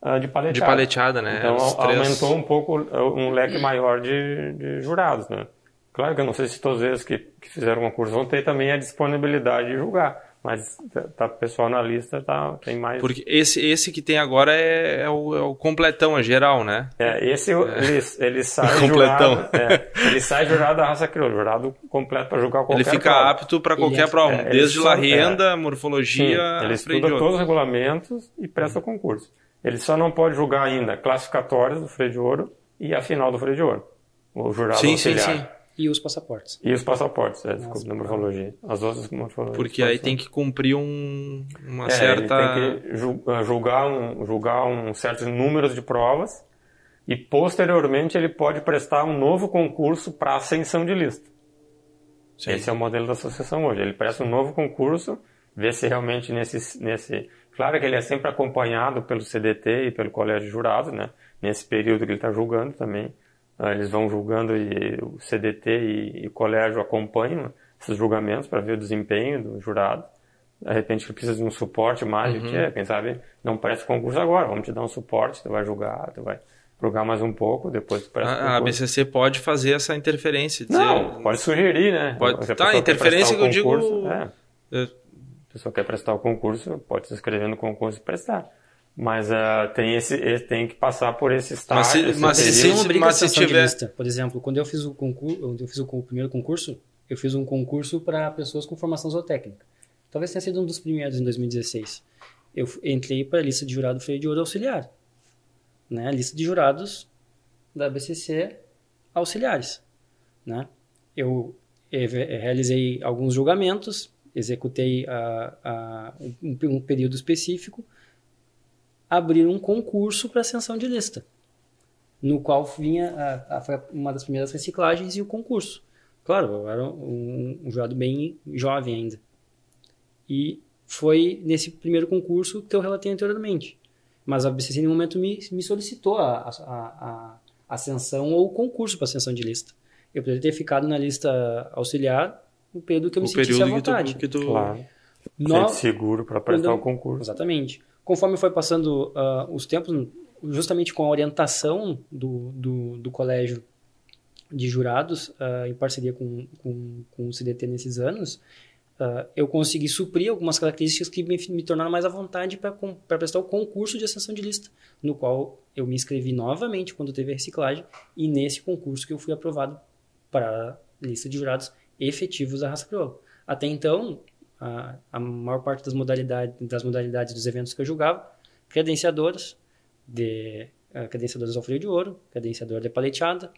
uh, de paleteada. De paleteada, né? Então aumentou um pouco um leque maior de, de, jurados, né? Claro que eu não sei se todos eles que, que fizeram concurso vão ter também a disponibilidade de julgar, mas tá, tá pessoal na lista tá tem mais. Porque esse esse que tem agora é, é, o, é o, completão, é geral, né? É esse é. ele, ele sai completão. Jurado, é, ele sai jurado da raça crioula, jurado completo para julgar qualquer. Ele fica prova. apto para qualquer é, prova, desde la renda, morfologia. Sim, ele estuda todos os regulamentos e presta o concurso. Ele só não pode julgar ainda classificatórias do freio de ouro e a final do freio de ouro. O jurado sim, auxiliar. Sim, sim. E os passaportes. E os passaportes, é, desculpa, na morfologia. As outras morfologias. Porque aí tem que cumprir um, uma é, certa... Tem que ah, julgar um, julgar um certos números de provas e posteriormente ele pode prestar um novo concurso para ascensão de lista. Sim. Esse é o modelo da associação hoje. Ele presta um novo concurso, vê se realmente nesse, nesse Claro que ele é sempre acompanhado pelo CDT e pelo colégio de jurados, né? Nesse período que ele está julgando também. Ah, eles vão julgando e o CDT e, e o colégio acompanham esses julgamentos para ver o desempenho do jurado. De repente ele precisa de um suporte mais, uhum. que é, quem sabe não presta concurso agora, vamos te dar um suporte, tu vai julgar, tu vai julgar mais um pouco, depois tu presta a, a BCC pode fazer essa interferência. Dizer, não, pode sugerir, né? Pode, tá, interferência que eu digo... É. Eu, pessoa quer prestar o concurso, pode se inscrever no concurso e prestar. Mas uh, tem, esse, tem que passar por esse estágio. Mas se, mas se, se, uma mas se tiver... lista. Por exemplo, quando eu fiz o concurso, eu fiz o primeiro concurso, eu fiz um concurso para pessoas com formação zootécnica. Talvez tenha sido um dos primeiros em 2016. Eu entrei para a lista de jurado freio de ouro auxiliar. Né? A lista de jurados da BCC auxiliares. Né? Eu realizei alguns julgamentos, executei a, a, um, um, período específico, abrir um concurso para ascensão de lista, no qual vinha a, a, uma das primeiras reciclagens e o concurso. Claro, eu era um, um jurado bem jovem ainda. E foi nesse primeiro concurso que eu relatei anteriormente. Mas a BCC, em um momento, me, me solicitou a, a, a ascensão ou o concurso para ascensão de lista. Eu poderia ter ficado na lista auxiliar o período que eu me o sentisse à vontade. Que tu, que tu... Claro. No... seguro para prestar Quando... o concurso. Exatamente. Conforme foi passando uh, os tempos, justamente com a orientação do, do, do colégio de jurados, uh, em parceria com, com, com o CDT nesses anos, uh, eu consegui suprir algumas características que me, me tornaram mais à vontade para prestar o concurso de ascensão de lista, no qual eu me inscrevi novamente quando teve a reciclagem, e nesse concurso que eu fui aprovado para a lista de jurados efetivos da raça crioula. Até então, a, a maior parte das modalidades, das modalidades dos eventos que eu julgava, credenciadoras, de, uh, credenciadoras ao freio de ouro, credenciadora de paleteada,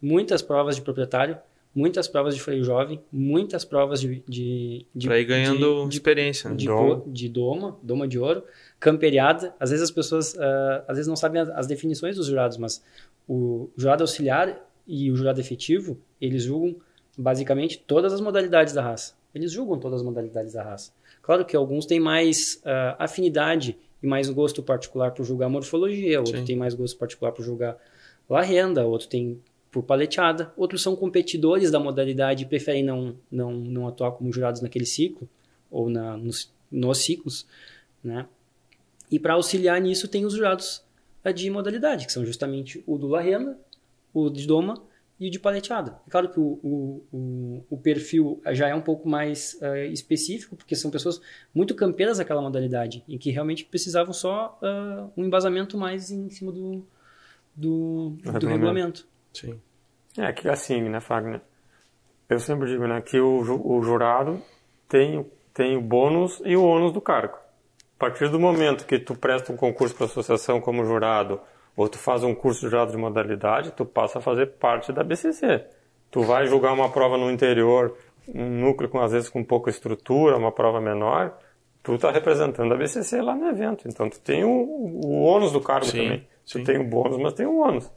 muitas provas de proprietário, muitas provas de freio jovem, muitas provas de. de, de pra ir ganhando de, de, experiência. Né? De, doma. de doma, doma de ouro, camperiada. Às vezes as pessoas uh, às vezes não sabem as, as, definições dos jurados, mas o jurado auxiliar e o jurado efetivo, eles julgam basicamente todas as modalidades da raça. Eles julgam todas as modalidades da raça. Claro que alguns têm mais uh, afinidade e mais gosto particular por julgar morfologia, outro Sim. tem mais gosto particular por julgar la renda, outro tem por paleteada, outros são competidores da modalidade e preferem não, não, não atuar como jurados naquele ciclo ou na, nos, nos ciclos, né? E para auxiliar nisso tem os jurados de modalidade, que são justamente o do la renda, o de doma e de paleteada. É claro que o, o, o, o perfil já é um pouco mais uh, específico, porque são pessoas muito campeiras daquela modalidade, e que realmente precisavam só uh, um embasamento mais em cima do, do, do regulamento. Sim. É que assim, né, Fagner? Eu sempre digo, né, que o, o jurado tem, tem o bônus e o ônus do cargo. A partir do momento que tu presta um concurso para a associação como jurado, ou tu faz um curso de jurado de modalidade, tu passa a fazer parte da BCC. Tu vai julgar uma prova no interior, um núcleo com às vezes com pouca estrutura, uma prova menor, tu está representando a BCC lá no evento. Então tu tem o, o ônus do cargo sim, também. Tu sim. tem o bônus, mas tem o ônus.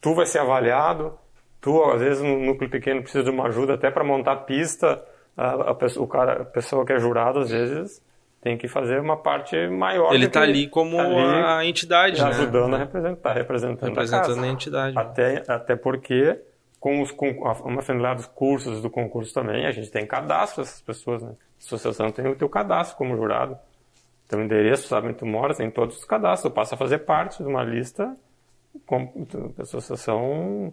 Tu vai ser avaliado, tu às vezes no núcleo pequeno precisa de uma ajuda até para montar pista, a, a, o cara, a pessoa que é jurado às vezes tem que fazer uma parte maior. Ele está ali como tá ali, a entidade, né? Ajudando a representar, representando, representando a, a, entidade. Até, até porque, com, os, com uma finalidade dos cursos do concurso também, a gente tem cadastro dessas pessoas, né? A associação tem o teu cadastro como jurado. Teu endereço, sabe onde tu mora, tem todos os cadastros. Tu passa a fazer parte de uma lista com, a associação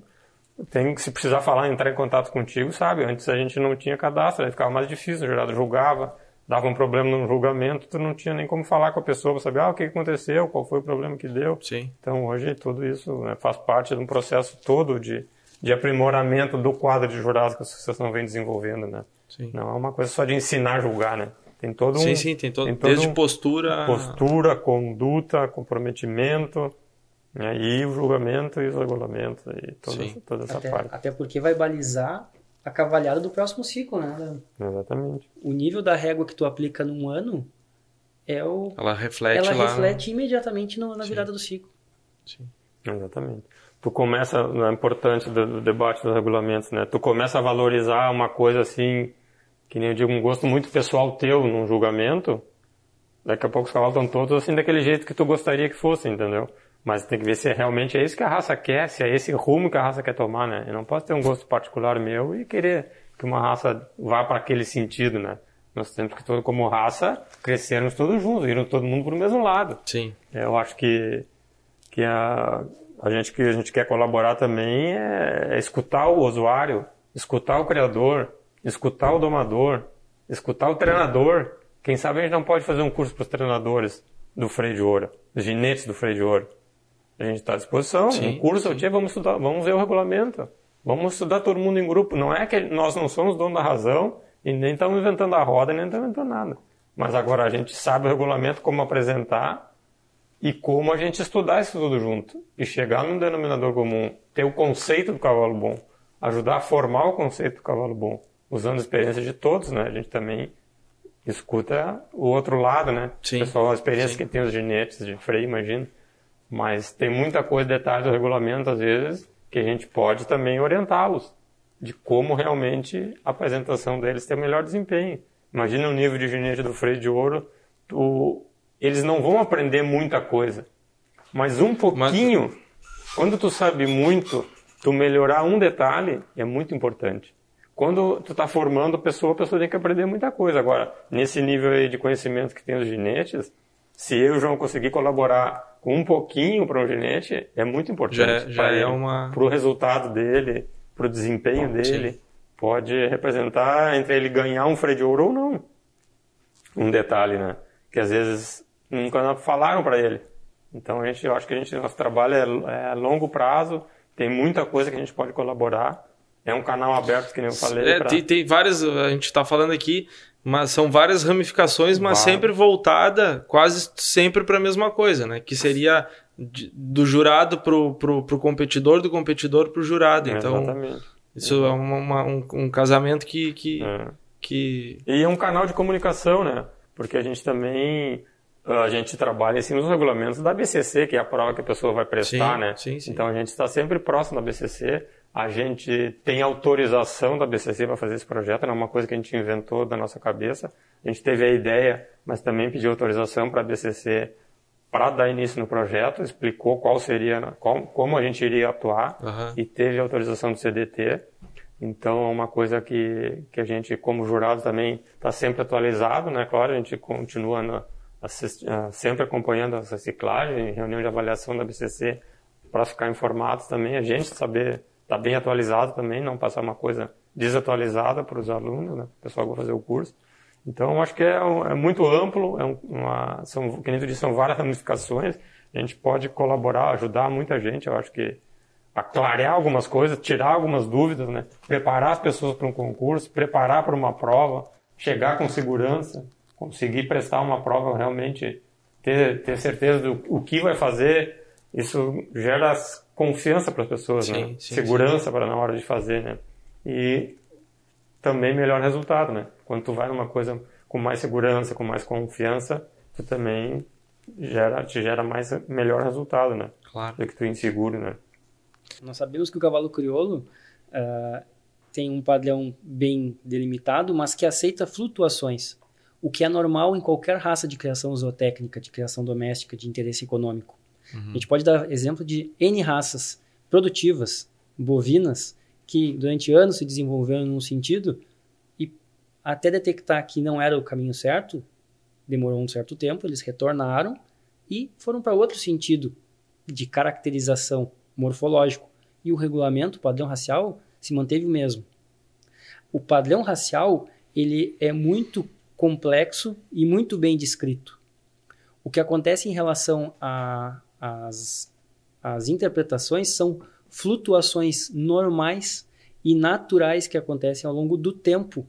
tem se precisar falar, entrar em contato contigo, sabe? Antes a gente não tinha cadastro, aí ficava mais difícil, o jurado julgava, dava um problema no julgamento, tu não tinha nem como falar com a pessoa para saber ah, o que aconteceu, qual foi o problema que deu. Sim. Então hoje tudo isso né, faz parte de um processo todo de, de aprimoramento do quadro de jurados que a associação vem desenvolvendo, né? Sim. Não é uma coisa só de ensinar a julgar, né? Tem todo um... Sim, sim, tem todo, tem todo desde um, postura... Postura, conduta, comprometimento... Né? E o julgamento e os regulamentos e toda, essa, toda essa até, parte. Até porque vai balizar a cavalhada do próximo ciclo, né? Exatamente. O nível da régua que tu aplica num ano é o. Ela reflete Ela lá... reflete imediatamente no, na Sim. virada do ciclo. Sim. Exatamente. Tu começa, é importante do, do, debate dos regulamentos, né? Tu começa a valorizar uma coisa assim, que nem eu digo, um gosto muito pessoal teu num julgamento, daqui a pouco os cavalos estão todos assim daquele jeito que tu gostaria que fosse, entendeu? Mas tem que ver se realmente é isso que a raça quer, se é esse rumo que a raça quer tomar, né? Eu não posso ter um gosto particular meu e querer que uma raça vá para aquele sentido, né? Nós temos que, todo, como raça, crescermos todos juntos, irmos todo mundo para o mesmo lado. Sim. Eu acho que, que a, a gente que a gente quer colaborar também é, é escutar o usuário, escutar o criador, escutar o domador, escutar o treinador. Quem sabe a gente não pode fazer um curso para os treinadores do freio de ouro, os ginetes do freio de ouro. A gente está à disposição. Sim, um curso, sim. vamos estudar, vamos ver o regulamento. Vamos estudar todo mundo em grupo. Não é que nós não somos donos da razão e nem estamos inventando a roda, nem estamos inventando nada. Mas agora a gente sabe o regulamento, como apresentar e como a gente estudar isso tudo junto. E chegar num denominador comum, ter o conceito do cavalo bom, ajudar a formar o conceito do cavalo bom, usando a experiência de todos, né? A gente também escuta o outro lado, né? Sim. O pessoal, a experiência sim. que tem os ginetes de freio, imagina. Mas tem muita coisa, detalhes do regulamento, às vezes, que a gente pode também orientá-los de como realmente a apresentação deles tem o melhor desempenho. Imagina o nível de ginete do freio de ouro, tu, eles não vão aprender muita coisa, mas um pouquinho, mas... quando tu sabe muito, tu melhorar um detalhe é muito importante. Quando tu está formando a pessoa, a pessoa tem que aprender muita coisa. Agora, nesse nível aí de conhecimento que tem os ginetes, se eu e o João conseguir colaborar com um pouquinho para o ginete, é muito importante. Já, já é uma... Para o resultado dele, para o desempenho dele. Sim. Pode representar entre ele ganhar um freio de ouro ou não. Um detalhe, né? Que às vezes nunca falaram para ele. Então a gente, eu acho que a gente, nosso trabalho é, é a longo prazo, tem muita coisa que a gente pode colaborar. É um canal aberto, que nem eu falei. É, pra... tem, tem várias, a gente está falando aqui, mas são várias ramificações, mas sempre voltada quase sempre para a mesma coisa, né? Que seria de, do jurado pro, pro, pro competidor, do competidor pro jurado. É, então, exatamente. isso é uma, uma, um, um, casamento que, que, é. que... E é um canal de comunicação, né? Porque a gente também a gente trabalha assim nos regulamentos da BCC, que é a prova que a pessoa vai prestar, sim, né? Sim, sim. Então a gente está sempre próximo da BCC. A gente tem autorização da BCC para fazer esse projeto, não é uma coisa que a gente inventou da nossa cabeça. A gente teve a ideia, mas também pediu autorização para a BCC para dar início no projeto, explicou qual seria, qual, como a gente iria atuar uhum. e teve autorização do CDT. Então é uma coisa que, que a gente, como jurado, também está sempre atualizado, né? Claro, a gente continua na, assist, uh, sempre acompanhando a reciclagem, reunião de avaliação da BCC para ficar informados também, a gente saber tá bem atualizado também, não passar uma coisa desatualizada para os alunos, né? O pessoal que vai fazer o curso. Então, acho que é, é muito amplo, é uma, são, que nem tu disse, são várias ramificações. A gente pode colaborar, ajudar muita gente. Eu acho que a clarear algumas coisas, tirar algumas dúvidas, né? Preparar as pessoas para um concurso, preparar para uma prova, chegar com segurança, conseguir prestar uma prova realmente, ter, ter certeza do o que vai fazer. Isso gera confiança para as pessoas, sim, né? Sim, Segurança para na hora de fazer, né? E também melhor resultado, né? Quando tu vai numa coisa com mais segurança, com mais confiança, tu também gera, te gera mais melhor resultado, né? Claro. Do que tu inseguro, né? Nós sabemos que o cavalo crioulo uh, tem um padrão bem delimitado, mas que aceita flutuações, o que é normal em qualquer raça de criação zootécnica, de criação doméstica, de interesse econômico. Uhum. A gente pode dar exemplo de N raças produtivas, bovinas, que durante anos se desenvolveram num sentido e até detectar que não era o caminho certo, demorou um certo tempo, eles retornaram e foram para outro sentido de caracterização morfológico. E o regulamento, o padrão racial, se manteve o mesmo. O padrão racial ele é muito complexo e muito bem descrito. O que acontece em relação às interpretações são flutuações normais e naturais que acontecem ao longo do tempo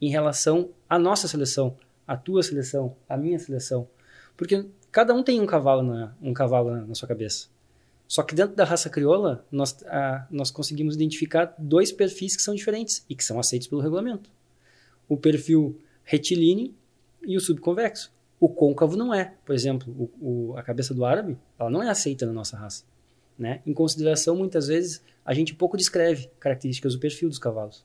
em relação à nossa seleção, à tua seleção, à minha seleção. Porque cada um tem um cavalo na, um cavalo na, na sua cabeça. Só que dentro da raça crioula, nós, nós conseguimos identificar dois perfis que são diferentes e que são aceitos pelo regulamento. O perfil retilíneo e o subconvexo. O côncavo não é. Por exemplo, o, o, a cabeça do árabe, ela não é aceita na nossa raça. Né? Em consideração, muitas vezes, a gente pouco descreve características do perfil dos cavalos.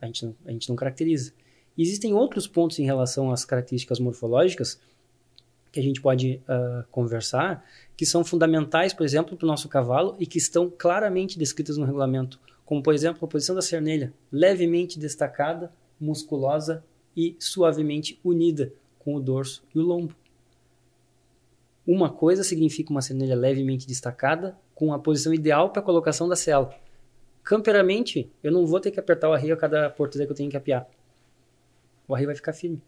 A gente não, a gente não caracteriza. E existem outros pontos em relação às características morfológicas que a gente pode uh, conversar, que são fundamentais, por exemplo, para o nosso cavalo e que estão claramente descritas no regulamento, como, por exemplo, a posição da cernelha, levemente destacada, musculosa e suavemente unida com o dorso e o lombo. Uma coisa significa uma cernelha levemente destacada, com a posição ideal para a colocação da cela. Camperamente, eu não vou ter que apertar o arreio a cada porteira que eu tenho que apiar. O arreio vai ficar firme.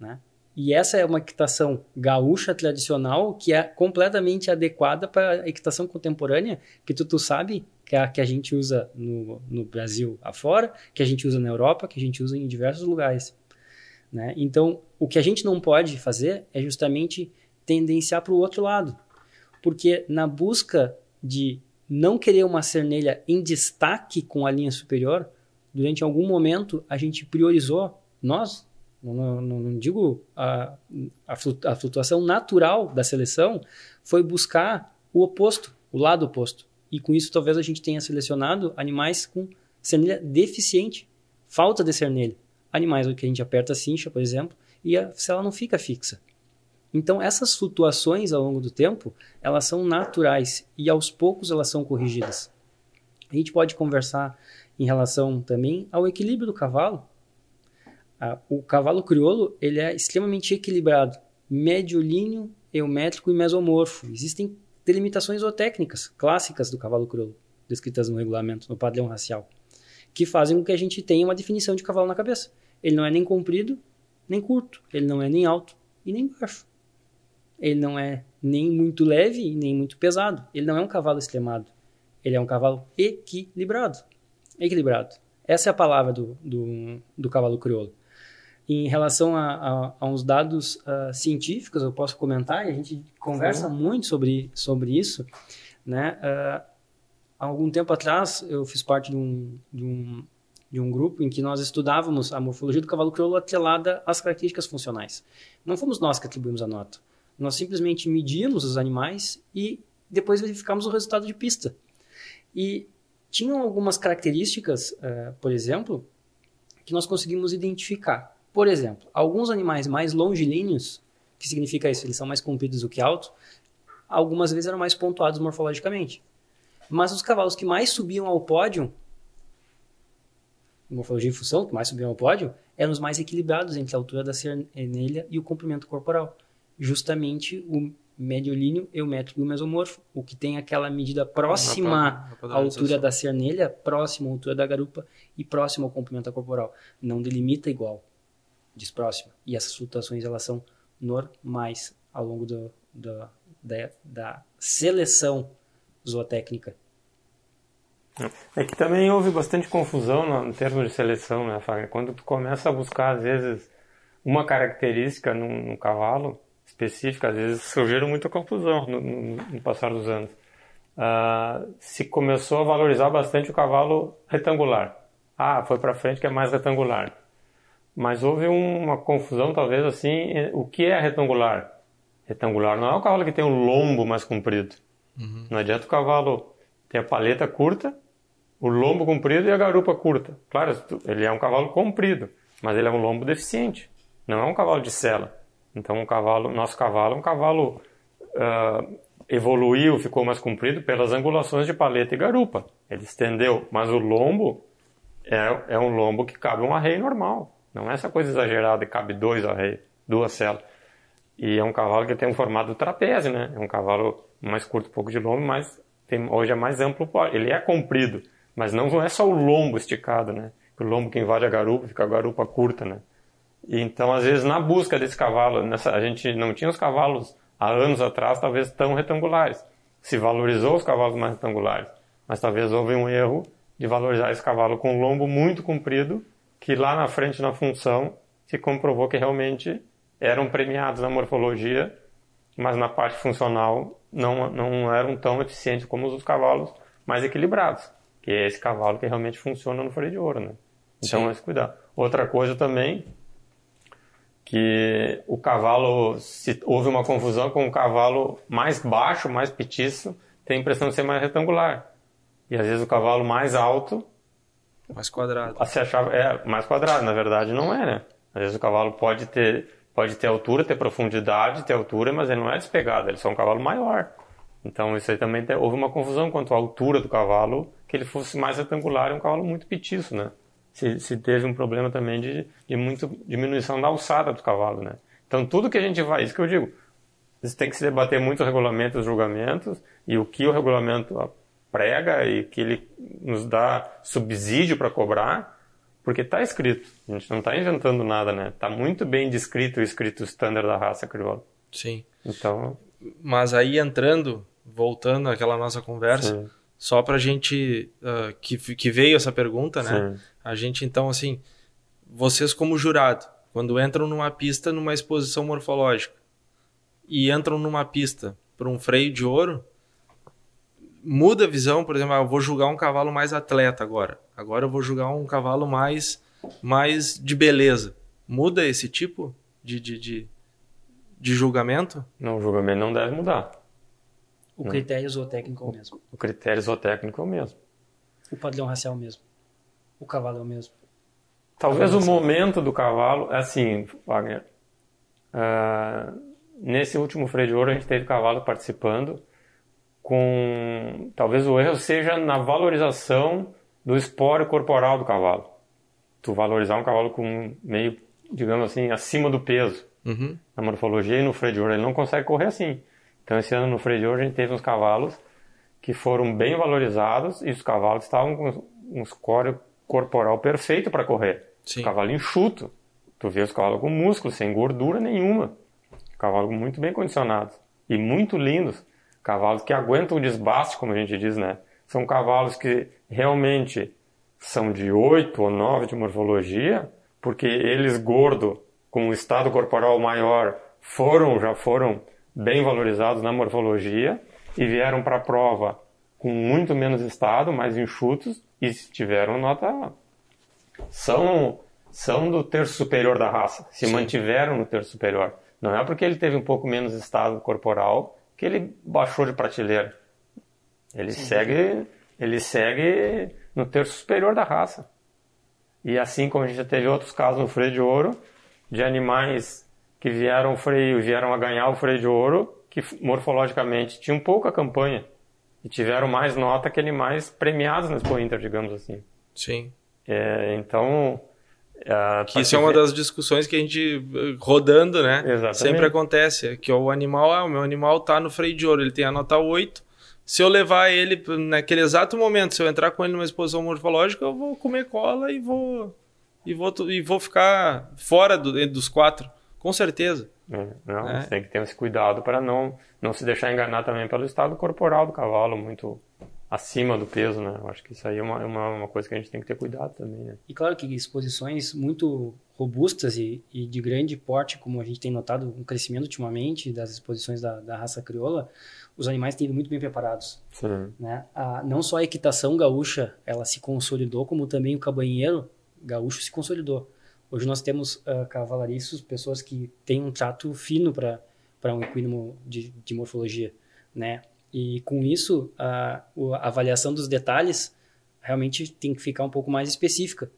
Né? E essa é uma equitação gaúcha tradicional que é completamente adequada para a equitação contemporânea, que tu, tu sabe que a que a gente usa no, no Brasil afora, que a gente usa na Europa, que a gente usa em diversos lugares. Né? Então, o que a gente não pode fazer é justamente tendenciar para o outro lado. Porque na busca de não querer uma cernelha em destaque com a linha superior, durante algum momento a gente priorizou, nós, não, não, não digo a, a flutuação natural da seleção, foi buscar o oposto, o lado oposto. E com isso talvez a gente tenha selecionado animais com cernelha deficiente, falta de cernelha animais que a gente aperta a cincha, por exemplo, e a célula não fica fixa. Então, essas flutuações ao longo do tempo, elas são naturais e aos poucos elas são corrigidas. A gente pode conversar em relação também ao equilíbrio do cavalo. O cavalo crioulo ele é extremamente equilibrado, mediolíneo, eumétrico e mesomorfo. Existem delimitações zootécnicas clássicas do cavalo crioulo, descritas no regulamento, no padrão racial, que fazem com que a gente tenha uma definição de cavalo na cabeça. Ele não é nem comprido, nem curto. Ele não é nem alto e nem baixo. Ele não é nem muito leve e nem muito pesado. Ele não é um cavalo extremado. Ele é um cavalo equilibrado. Equilibrado. Essa é a palavra do, do, do cavalo crioulo. em relação a, a, a uns dados uh, científicos, eu posso comentar, e a gente conversa Sim. muito sobre, sobre isso. Né? Uh, há algum tempo atrás, eu fiz parte de um, de, um, de um grupo em que nós estudávamos a morfologia do cavalo crioulo atrelada às características funcionais. Não fomos nós que atribuímos a nota. Nós simplesmente medíamos os animais e depois verificamos o resultado de pista. E tinham algumas características, uh, por exemplo, que nós conseguimos identificar. Por exemplo, alguns animais mais longilíneos, que significa isso, eles são mais compridos do que altos, algumas vezes eram mais pontuados morfologicamente. Mas os cavalos que mais subiam ao pódio, morfologia e função, que mais subiam ao pódio, eram os mais equilibrados entre a altura da cernelha e o comprimento corporal. Justamente o mediolíneo, eumétrico e o mesomorfo, o que tem aquela medida próxima à altura da cernelha, próxima à altura da garupa e próximo ao comprimento corporal. Não delimita igual diz próxima. E essas flutuações elas são normais ao longo do, do, da, da seleção zootécnica. É que também houve bastante confusão no, no termo de seleção, né, Fábio? Quando tu começa a buscar, às vezes, uma característica num, num cavalo específica, às vezes surgiram muita confusão no, no, no passar dos anos. Uh, se começou a valorizar bastante o cavalo retangular. Ah, foi para frente que é mais retangular. Mas houve uma confusão, talvez, assim, o que é retangular? Retangular não é o cavalo que tem o lombo mais comprido. Uhum. Não adianta o cavalo ter a paleta curta, o lombo comprido e a garupa curta. Claro, ele é um cavalo comprido, mas ele é um lombo deficiente. Não é um cavalo de sela. Então, um cavalo, nosso cavalo é um cavalo uh, evoluiu, ficou mais comprido pelas angulações de paleta e garupa. Ele estendeu, mas o lombo é, é um lombo que cabe um arreio normal. Não é essa coisa exagerada que cabe dois arreios, duas celas. E é um cavalo que tem um formato trapézio, né? É um cavalo mais curto, pouco de lombo, mas tem, hoje é mais amplo. Ele é comprido, mas não é só o lombo esticado, né? O lombo que invade a garupa, fica a garupa curta, né? E então, às vezes, na busca desse cavalo, nessa, a gente não tinha os cavalos há anos atrás, talvez tão retangulares. Se valorizou os cavalos mais retangulares, mas talvez houve um erro de valorizar esse cavalo com lombo muito comprido que lá na frente na função se comprovou que realmente eram premiados na morfologia, mas na parte funcional não, não eram tão eficientes como os cavalos mais equilibrados, que é esse cavalo que realmente funciona no freio de ouro, né? Então, é cuidar. Outra coisa também, que o cavalo, se houve uma confusão com o cavalo mais baixo, mais petiço, tem a impressão de ser mais retangular. E às vezes o cavalo mais alto mais quadrado. Você achava, é, mais quadrado, na verdade não é, né? Às vezes o cavalo pode ter, pode ter altura, ter profundidade, ter altura, mas ele não é despegado, ele é só um cavalo maior. Então isso aí também houve uma confusão quanto à altura do cavalo, que ele fosse mais retangular e um cavalo muito petiço, né? Se, se teve um problema também de, de muito diminuição da alçada do cavalo, né? Então tudo que a gente vai, isso que eu digo, você tem que se debater muito o regulamento os julgamentos e o que o regulamento prega e que ele nos dá subsídio para cobrar, porque está escrito. A gente não está inventando nada, né? Está muito bem descrito o escrito standard da raça crioula. Sim. Então. Mas aí entrando, voltando àquela nossa conversa, Sim. só para a gente uh, que, que veio essa pergunta, né? Sim. A gente então assim, vocês como jurado, quando entram numa pista numa exposição morfológica e entram numa pista para um freio de ouro, muda a visão, por exemplo, ah, eu vou julgar um cavalo mais atleta agora. Agora eu vou julgar um cavalo mais, mais de beleza. Muda esse tipo de, de, de, de julgamento? Não, o julgamento não deve mudar. O critério zootécnico é o mesmo. O critério zootécnico é o mesmo. O padrão racial é o mesmo. O cavalo é o mesmo. Talvez o, o momento do cavalo, é assim, Wagner. Uh, nesse último freio de ouro a gente teve cavalo participando com talvez o erro seja na valorização do espólio corporal do cavalo. Tu valorizar um cavalo com meio, digamos assim, acima do peso. Uhum. Na morfologia e no freio de ouro ele não consegue correr assim. Então esse ano no freio a gente teve uns cavalos que foram bem valorizados e os cavalos estavam com um escório corporal perfeito para correr. Sim. Cavalo enxuto. Tu vê os cavalos com músculo, sem gordura nenhuma. Cavalos muito bem condicionados e muito lindos. Cavalos que aguentam o desbaste, como a gente diz, né? São cavalos que realmente são de 8 ou 9 de morfologia, porque eles gordo, com um estado corporal maior, foram, já foram bem valorizados na morfologia e vieram para a prova com muito menos estado, mais enxutos e tiveram nota são são do terço superior da raça, se Sim. mantiveram no terço superior. Não é porque ele teve um pouco menos estado corporal que ele baixou de prateleira. Ele Sim. segue ele segue no terço superior da raça. E assim como a gente já teve outros casos no freio de ouro, de animais que vieram freio, vieram a ganhar o freio de ouro, que morfologicamente tinham pouca campanha e tiveram mais nota que animais premiados na Expo Inter, digamos assim. Sim. É, então... Que isso é uma das discussões que a gente, rodando, né? Exatamente. Sempre acontece. Que o animal, ah, o meu animal tá no freio de ouro, ele tem a nota 8, se eu levar ele naquele exato momento, se eu entrar com ele numa exposição morfológica, eu vou comer cola e vou e vou e vou ficar fora do, dos quatro, com certeza. É, não, é. Você tem que ter esse cuidado para não não se deixar enganar também pelo estado corporal do cavalo muito acima do peso, né? Eu acho que isso aí é uma, uma, uma, coisa que a gente tem que ter cuidado também, né? E claro que exposições muito robustas e, e de grande porte, como a gente tem notado um crescimento ultimamente das exposições da, da raça crioula, os animais têm ido muito bem preparados. Sim. Né? A, não só a equitação gaúcha ela se consolidou, como também o cabanheiro gaúcho se consolidou. Hoje nós temos uh, cavalariços, pessoas que têm um trato fino para um equino de, de, morfologia, né? E com isso, a, a avaliação dos detalhes realmente tem que ficar um pouco mais específica.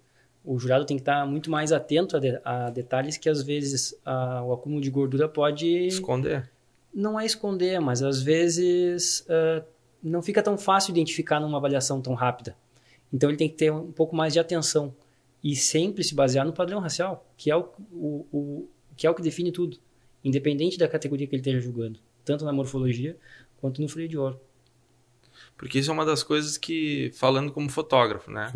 O jurado tem que estar muito mais atento a, de, a detalhes que às vezes a, o acúmulo de gordura pode esconder não é esconder, mas às vezes uh, não fica tão fácil identificar numa avaliação tão rápida. Então ele tem que ter um pouco mais de atenção e sempre se basear no padrão racial, que é o, o, o, que é o que define tudo, independente da categoria que ele esteja julgando, tanto na morfologia quanto no freio de ouro. Porque isso é uma das coisas que, falando como fotógrafo, né?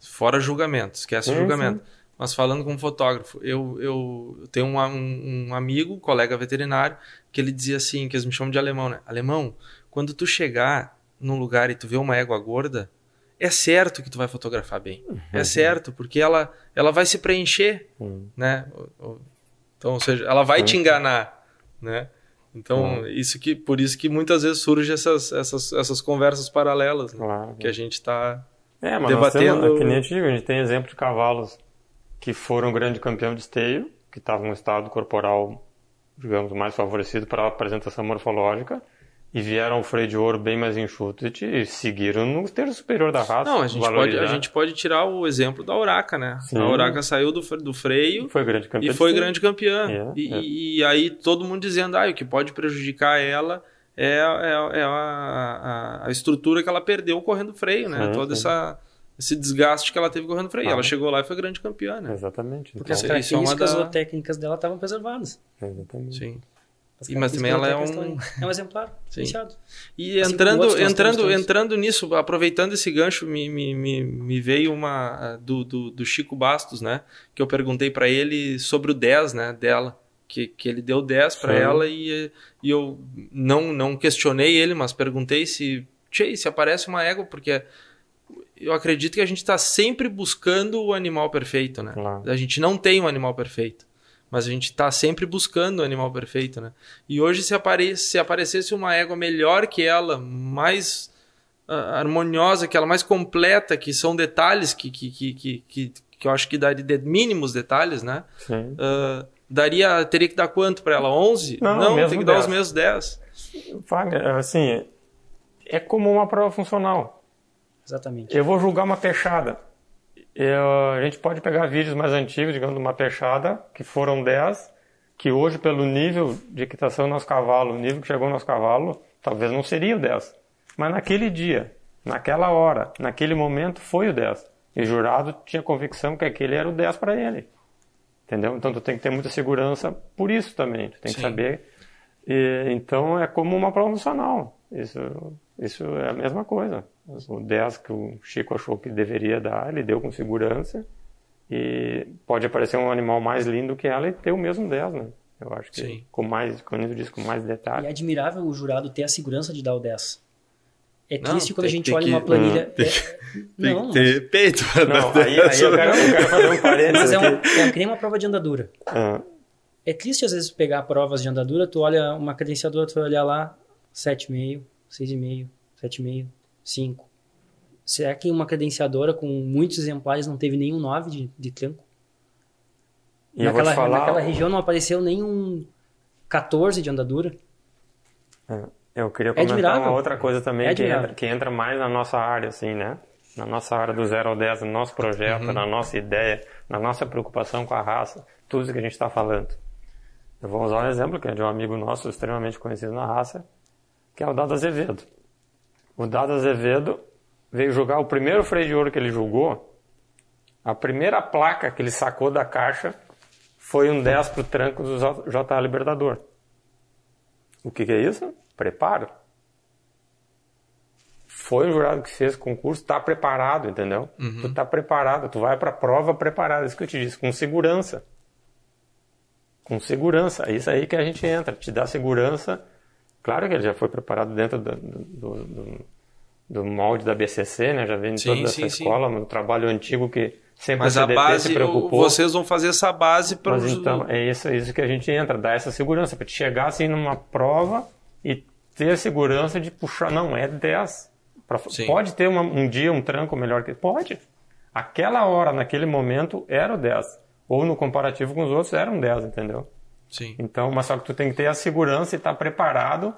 Fora julgamento, esquece o julgamento. Mas falando como fotógrafo, eu, eu tenho um, um, um, amigo, colega veterinário, que ele dizia assim, que eles me chamam de alemão, né? Alemão, quando tu chegar num lugar e tu vê uma égua gorda, é certo que tu vai fotografar bem. Uhum. É certo, porque ela, ela vai se preencher, uhum. né? Então, ou seja, ela vai uhum. te enganar, né? Então, isso que, por isso que muitas vezes surgem essas, essas, essas conversas paralelas, né? claro. que a gente está é, mas debatendo. Temos, que nem eu te digo, a gente tem exemplo de cavalos que foram grande campeão de esteio, que estavam em um estado corporal, digamos, mais favorecido para a apresentação morfológica, e vieram ao freio de ouro bem mais enxuto e seguiram no terço superior da raça. Não, a gente, pode, a gente pode tirar o exemplo da Uraca, né? Sim. A Uraca saiu do, do freio foi grande campeã e foi grande campeã. É, e, é. e, aí todo mundo dizendo, ah, o que pode prejudicar ela é, é, é a, a, a, estrutura que ela perdeu correndo freio, né? Sim, Toda sim. essa esse desgaste que ela teve correndo freio. Ah, ela chegou lá e foi grande campeã, né? Exatamente. Porque então, as características é da... técnicas dela estavam preservadas. Exatamente. Sim. E, mas também ela é um... É um exemplar, Sim. E assim entrando, entrando, entrando nisso, aproveitando esse gancho, me, me, me, me veio uma do, do, do, Chico Bastos, né? Que eu perguntei para ele sobre o 10, né? Dela. Que, que ele deu 10 para ela e, e eu não, não questionei ele, mas perguntei se, tchê, se aparece uma égua, porque eu acredito que a gente está sempre buscando o animal perfeito, né? Claro. A gente não tem um animal perfeito, mas a gente está sempre buscando o animal perfeito, né? E hoje se, apare se aparecesse uma égua melhor que ela, mais uh, harmoniosa que ela, mais completa, que são detalhes que, que, que, que, que, que eu acho que daria de mínimos detalhes, né? Sim. Uh, daria, teria que dar quanto para ela? 11? Não, não tem que 10. dar os mesmos 10. Wagner, assim, é como uma prova funcional Exatamente. Eu vou julgar uma peixada. Eu, a gente pode pegar vídeos mais antigos, digamos, de uma peixada, que foram 10, que hoje, pelo nível de equitação do nosso cavalo, o nível que chegou no nosso cavalo, talvez não seria o 10. Mas naquele dia, naquela hora, naquele momento, foi o 10. E o jurado tinha convicção que aquele era o 10 para ele. Entendeu? Então tu tem que ter muita segurança por isso também. Tu tem que Sim. saber. E, então é como uma prova funcional. Isso, isso é a mesma coisa. O 10 que o Chico achou que deveria dar, ele deu com segurança. E pode aparecer um animal mais lindo que ela e ter o mesmo 10, né? Eu acho que Sim. com mais, quando eu disse com mais detalhe. E é admirável o jurado ter a segurança de dar o 10. É triste não, quando a gente olha que, uma planilha. Não, tem, é, não, tem que ter peito. Não, aí, aí eu, quero, eu quero fazer um parênteses. Mas é, um, é que nem uma prova de andadura. Ah. É triste às vezes pegar provas de andadura, tu olha uma credenciadora, tu vai olhar lá 7,5, 6,5, 7,5, 5. Será que uma credenciadora com muitos exemplares não teve nenhum 9 de, de tranco? E naquela, falar, naquela região não apareceu nenhum 14 de andadura. É, eu queria é comentar uma outra coisa também é que, entra, que entra mais na nossa área, assim, né? Na nossa área do 0 ao 10, no nosso projeto, uhum. na nossa ideia, na nossa preocupação com a raça, tudo isso que a gente está falando. Eu vou usar um exemplo que é de um amigo nosso extremamente conhecido na raça, que é o Dado Azevedo. O Dado Azevedo veio jogar o primeiro freio de ouro que ele julgou, a primeira placa que ele sacou da caixa foi um 10 para o tranco do JA Libertador. O que, que é isso? Preparo. Foi o jurado que fez o concurso, está preparado, entendeu? Uhum. Tu está preparado, tu vai para a prova preparado, isso que eu te disse, com segurança. Com segurança, é isso aí que a gente entra, te dá segurança. Claro que ele já foi preparado dentro do, do, do, do molde da BCC, né? Já vem de toda essa escola, um trabalho antigo que Sempre Mas a, base, vocês vão fazer essa base para Mas então, é isso, é isso que a gente entra, dar essa segurança, para chegar assim numa prova e ter a segurança de puxar, não, é 10. Pra, pode ter uma, um dia um tranco melhor que. Pode. Aquela hora, naquele momento, era o 10. Ou no comparativo com os outros, era um 10, entendeu? Sim. Então, mas só que tu tem que ter a segurança e estar tá preparado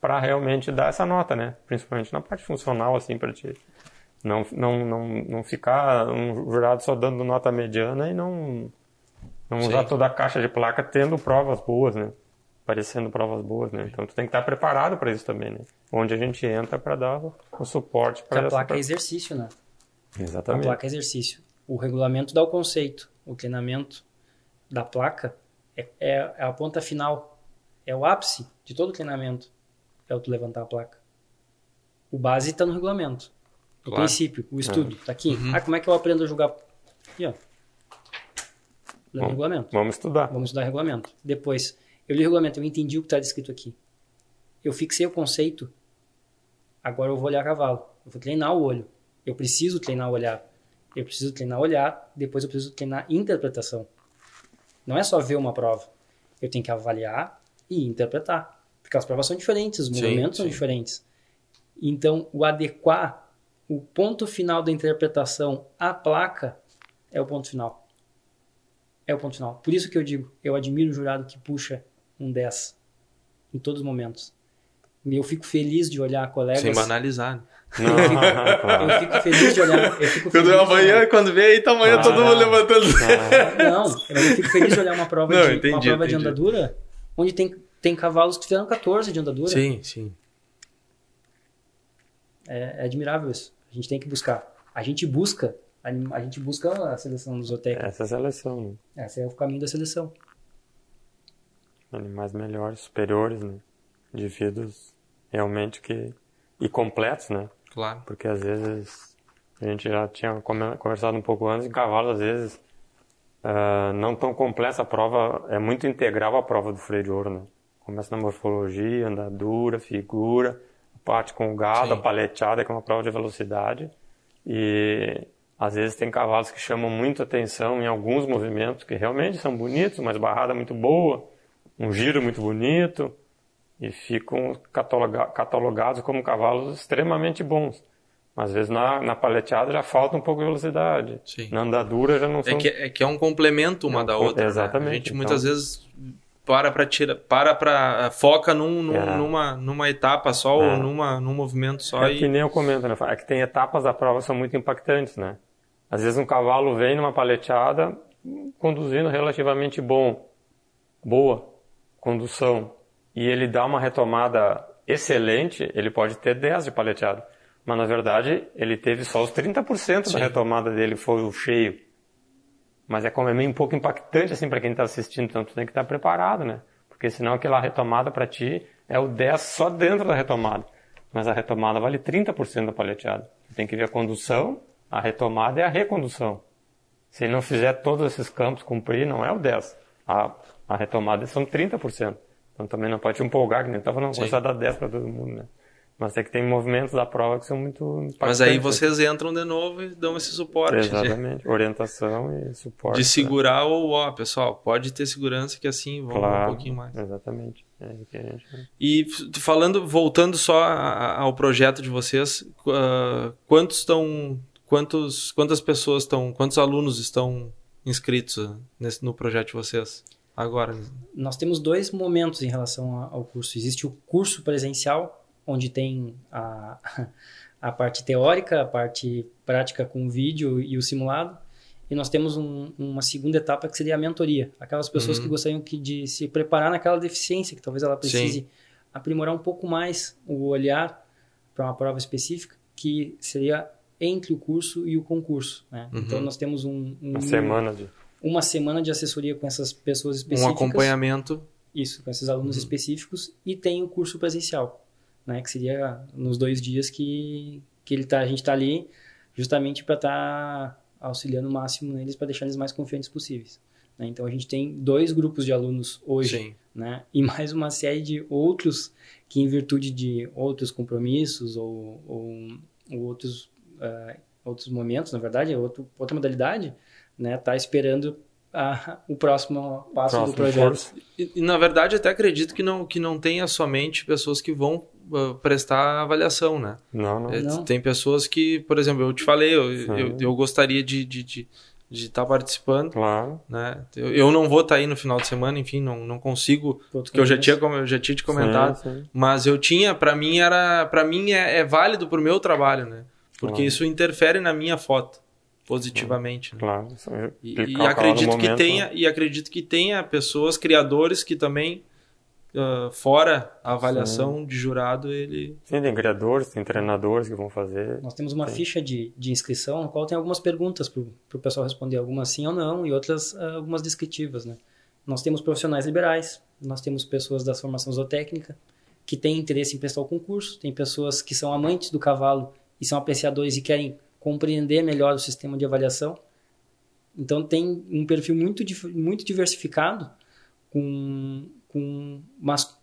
para realmente dar essa nota, né? Principalmente na parte funcional, assim, para te não, não, não, não ficar um jurado só dando nota mediana e não, não usar toda a caixa de placa tendo provas boas, né? Parecendo provas boas, né? Então tu tem que estar preparado para isso também, né? Onde a gente entra para dar o suporte para a placa é exercício, né? Exatamente. A placa é exercício. O regulamento dá o conceito, o treinamento da placa é, é, é a ponta final, é o ápice de todo o treinamento, é o tu levantar a placa. O base está no regulamento. O claro. princípio, o estudo, está aqui. Uhum. Ah, como é que eu aprendo a jogar? Aqui, ó. Lê o regulamento. Vamos estudar. Vamos estudar regulamento. Depois, eu li o regulamento, eu entendi o que está descrito aqui. Eu fixei o conceito, agora eu vou olhar cavalo. Eu vou treinar o olho. Eu preciso treinar o olhar. Eu preciso treinar o olhar, depois eu preciso treinar interpretação. Não é só ver uma prova. Eu tenho que avaliar e interpretar. Porque as provas são diferentes, os movimentos sim, são sim. diferentes. Então, o adequar o ponto final da interpretação à placa é o ponto final. É o ponto final. Por isso que eu digo, eu admiro o jurado que puxa um 10 em todos os momentos. Eu fico feliz de olhar colegas. Sem banalizar. Não, eu, fico, eu fico feliz de olhar. Eu fico quando feliz amanhã, quando vem aí, tá amanhã ah, todo mundo levantando. Não, eu fico feliz de olhar uma prova, não, de, entendi, uma prova de andadura onde tem, tem cavalos que fizeram 14 de andadura. Sim, sim. É, é admirável isso. A gente tem que buscar. A gente busca, a, gente busca a seleção dos zootecnia. Essa é a seleção? Esse é o caminho da seleção. Animais melhores, superiores, né? Indivíduos realmente que... E completos, né? Claro. Porque às vezes, a gente já tinha conversado um pouco antes, em cavalo às vezes uh, não tão complexa a prova, é muito integral a prova do freio de ouro, né? Começa na morfologia, andadura, figura parte com o gado, Sim. a paleteada, que é uma prova de velocidade. E às vezes tem cavalos que chamam muito atenção em alguns movimentos que realmente são bonitos, uma esbarrada muito boa, um giro muito bonito, e ficam cataloga catalogados como cavalos extremamente bons. Às vezes na, na paleteada já falta um pouco de velocidade. Sim. Na andadura já não é são... É que, é que é um complemento uma é, da outra. Exatamente. Né? A gente então... muitas vezes para para tira, para para foca num, num é. numa numa etapa só é. ou numa num movimento só é e... que nem eu comento, né? É que tem etapas da prova que são muito impactantes, né? Às vezes um cavalo vem numa paleteada conduzindo relativamente bom, boa condução, e ele dá uma retomada excelente, ele pode ter 10 de paleteada. Mas na verdade, ele teve só os 30% Sim. da retomada dele foi o cheio. Mas é como é meio um pouco impactante assim para quem está assistindo, então tu tem que estar tá preparado, né? Porque senão aquela retomada para ti é o 10 só dentro da retomada. Mas a retomada vale 30% da paleteada. Tu tem que ver a condução, a retomada e a recondução. Se ele não fizer todos esses campos cumprir, não é o 10. A, a retomada são 30%. Então também não pode te empolgar, que nem estava não começar a dar 10 para todo mundo, né? Mas é que tem movimentos da prova que são muito Mas aí vocês entram de novo e dão esse suporte. Exatamente, de... orientação e suporte. De segurar né? o, ó, pessoal, pode ter segurança que assim vamos claro, um pouquinho mais. Exatamente. É gente... E falando, voltando só ao projeto de vocês, uh, quantos estão, quantos, quantas pessoas estão, quantos alunos estão inscritos nesse, no projeto de vocês agora? Nós temos dois momentos em relação ao curso. Existe o curso presencial, onde tem a, a parte teórica, a parte prática com o vídeo e o simulado. E nós temos um, uma segunda etapa que seria a mentoria. Aquelas pessoas uhum. que gostariam que de se preparar naquela deficiência, que talvez ela precise Sim. aprimorar um pouco mais o olhar para uma prova específica, que seria entre o curso e o concurso. Né? Uhum. Então nós temos um, um, uma semana de uma semana de assessoria com essas pessoas específicas. Um acompanhamento. Isso, com esses alunos uhum. específicos e tem o curso presencial né? Que seria nos dois dias que, que ele tá, a gente está ali justamente para estar tá auxiliando o máximo neles para deixar eles mais confiantes possíveis. Né? Então a gente tem dois grupos de alunos hoje, Sim. né? E mais uma série de outros que em virtude de outros compromissos ou, ou, ou outros uh, outros momentos, na verdade, outro, outra modalidade, né? Tá esperando a, o próximo passo próximo do projeto. E, e, na verdade, até acredito que não, que não tenha somente pessoas que vão uh, prestar avaliação, né? Não, não. É, não. Tem pessoas que, por exemplo, eu te falei, eu, eu, eu, gostaria de, de, de de estar tá participando. Claro. Né? Eu, eu não vou estar tá aí no final de semana, enfim, não, não consigo, porque eu já tinha, eu já tinha te comentado, sim, sim. mas eu tinha, para mim era, para mim é, é válido pro meu trabalho, né? Porque claro. isso interfere na minha foto positivamente. Né? Claro. E, e acredito momento, que tenha né? e acredito que tenha pessoas criadores que também uh, fora a avaliação Sim. de jurado ele. Sim, tem criadores, tem treinadores que vão fazer. Nós temos uma Sim. ficha de, de inscrição, na qual tem algumas perguntas para o pessoal responder, algumas sim ou não e outras uh, algumas descritivas, né? Nós temos profissionais liberais, nós temos pessoas da formação zootécnica que têm interesse em prestar o concurso, tem pessoas que são amantes do cavalo e são apreciadores e querem compreender melhor o sistema de avaliação. Então tem um perfil muito, muito diversificado, com, com, mas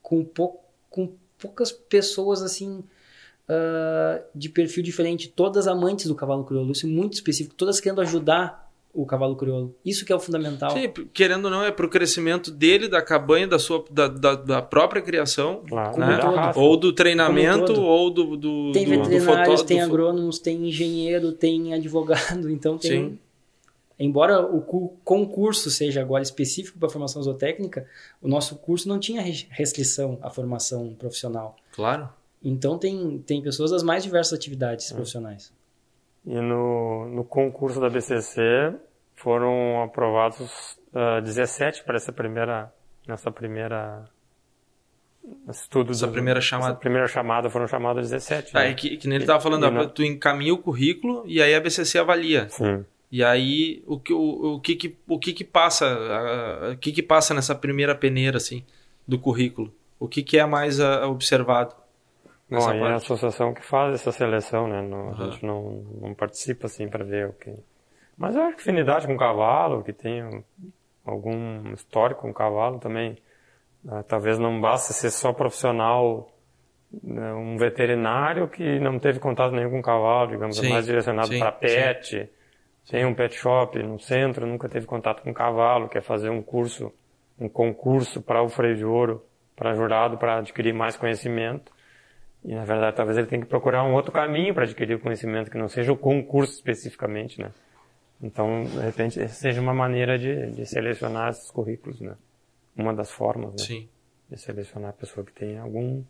com, pou, com poucas pessoas assim uh, de perfil diferente, todas amantes do cavalo crioulo, isso é muito específico, todas querendo ajudar o cavalo crioulo. Isso que é o fundamental. Sim, querendo ou não, é para o crescimento dele, da cabanha, da sua da, da, da própria criação, claro. né? ou do treinamento, ou do, do Tem veterinários, do tem agrônomos, tem engenheiro, tem advogado, então tem... Sim. Embora o concurso seja agora específico para a formação zootécnica, o nosso curso não tinha restrição à formação profissional. Claro. Então tem, tem pessoas das mais diversas atividades é. profissionais. E no, no concurso da BCC foram aprovados uh, ah, 17 para essa primeira nessa primeira estudo essa do, primeira chamada essa primeira chamada foram chamados 17 tá, né? é que, que nem ele estava falando e, tu encaminha o currículo e aí a BCC avalia. Sim. E aí o que o, o que, que o que que passa o que que passa nessa primeira peneira assim do currículo? O que que é mais uh, observado Bom, aí é a associação que faz essa seleção, né? Não, uhum. A gente não, não participa assim para ver o que. Mas eu acho que afinidade com o cavalo, que tem algum histórico com o cavalo também. Uh, talvez não basta ser só profissional, né, um veterinário que não teve contato nenhum com cavalo, digamos, é sim, é mais direcionado para pet. Sim. Tem um pet shop no centro, nunca teve contato com cavalo, quer fazer um curso, um concurso para o freio de ouro, para jurado, para adquirir mais conhecimento e na verdade talvez ele tenha que procurar um outro caminho para adquirir o conhecimento que não seja o concurso especificamente, né? Então, de repente, seja uma maneira de, de selecionar esses currículos, né? Uma das formas, né? Sim. De selecionar a pessoa que tem algum...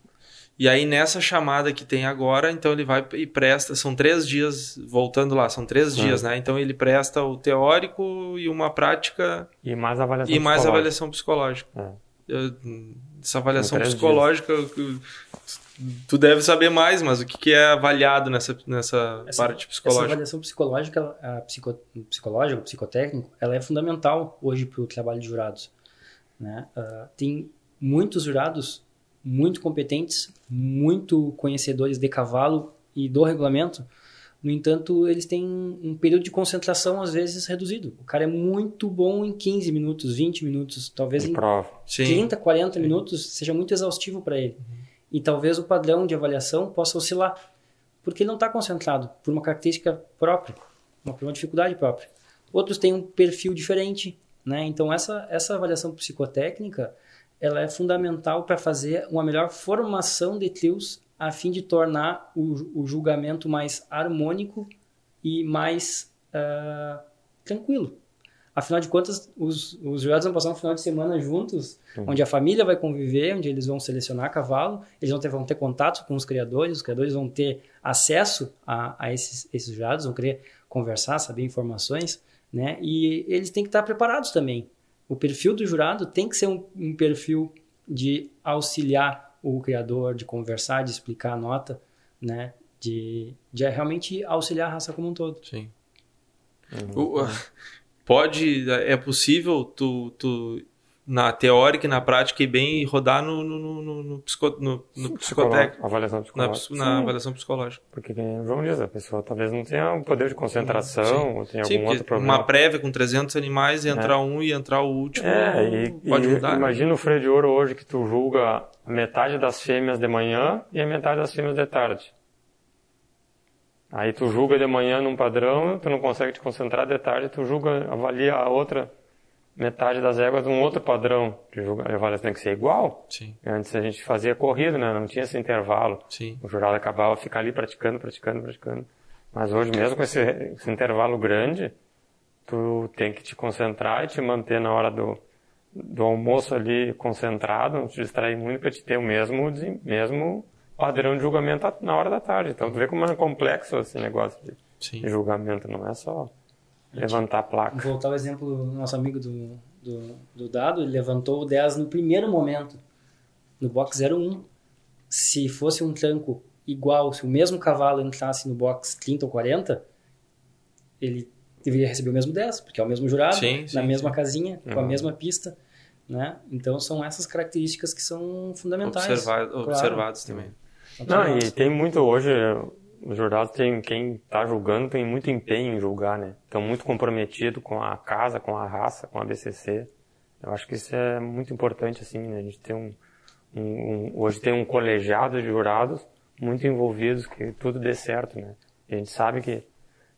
E aí, nessa chamada que tem agora, então ele vai e presta... São três dias, voltando lá, são três dias, né? Então ele presta o teórico e uma prática... E mais avaliação E mais avaliação psicológica. É. Eu, essa avaliação psicológica... Tu deve saber mais, mas o que, que é avaliado nessa, nessa essa, parte psicológica? Essa avaliação psicológica, a psico, psicológica, psicotécnico, ela é fundamental hoje para o trabalho de jurados. Né? Uh, tem muitos jurados muito competentes, muito conhecedores de cavalo e do regulamento, no entanto, eles têm um período de concentração às vezes reduzido. O cara é muito bom em 15 minutos, 20 minutos, talvez em prova. 30, 40 Sim. minutos seja muito exaustivo para ele. Uhum. E talvez o padrão de avaliação possa oscilar, porque ele não está concentrado por uma característica própria, uma, uma dificuldade própria. Outros têm um perfil diferente, né? Então essa essa avaliação psicotécnica ela é fundamental para fazer uma melhor formação de trios a fim de tornar o, o julgamento mais harmônico e mais uh, tranquilo. Afinal de contas, os, os jurados vão passar um final de semana juntos, uhum. onde a família vai conviver, onde eles vão selecionar cavalo, eles vão ter, vão ter contato com os criadores, os criadores vão ter acesso a, a esses, esses jurados, vão querer conversar, saber informações, né? E eles têm que estar preparados também. O perfil do jurado tem que ser um, um perfil de auxiliar o criador, de conversar, de explicar a nota, né? De, de realmente auxiliar a raça como um todo. Sim. Uhum. O, pode, é possível tu, tu na teórica e na prática e bem rodar no, no, no, no, psico, no, no psicotécnico. Avaliação psicológica. Na, na avaliação psicológica. Porque, como o João diz, a pessoa talvez não tenha um poder de concentração Sim. ou tenha Sim, algum outro problema. Uma prévia com 300 animais, entrar é. um e entrar o último, é, e, pode e mudar. Imagina né? o freio de ouro hoje que tu julga metade das fêmeas de manhã e a metade das fêmeas de tarde. Aí tu julga de manhã num padrão, tu não consegue te concentrar de tarde, tu julga, avalia a outra metade das éguas num outro padrão de. Avaliação tem que ser igual. Sim. Antes a gente fazia corrida, né? Não tinha esse intervalo. Sim. O jurado acabava ficar ali praticando, praticando, praticando. Mas hoje mesmo com esse, esse intervalo grande, tu tem que te concentrar e te manter na hora do, do almoço ali concentrado, não te distrair muito para te ter o mesmo, mesmo padrão de julgamento na hora da tarde. Então, tu vê como é complexo esse negócio de, de julgamento, não é só levantar a placa. Vou voltar ao exemplo do nosso amigo do, do, do dado, ele levantou o 10 no primeiro momento, no box 01. Se fosse um tranco igual, se o mesmo cavalo entrasse no box 30 ou 40, ele deveria receber o mesmo 10, porque é o mesmo jurado, sim, na sim, mesma sim. casinha, com a uhum. mesma pista. Né? Então são essas características que são fundamentais. Observar, claro. Observados também. Não, e tem muito hoje, os jurados tem, quem está julgando tem muito empenho em julgar, né? Estão muito comprometido com a casa, com a raça, com a BCC. Eu acho que isso é muito importante, assim, né? A gente tem um, um, um hoje tem um colegiado de jurados muito envolvidos, que tudo dê certo, né? E a gente sabe que,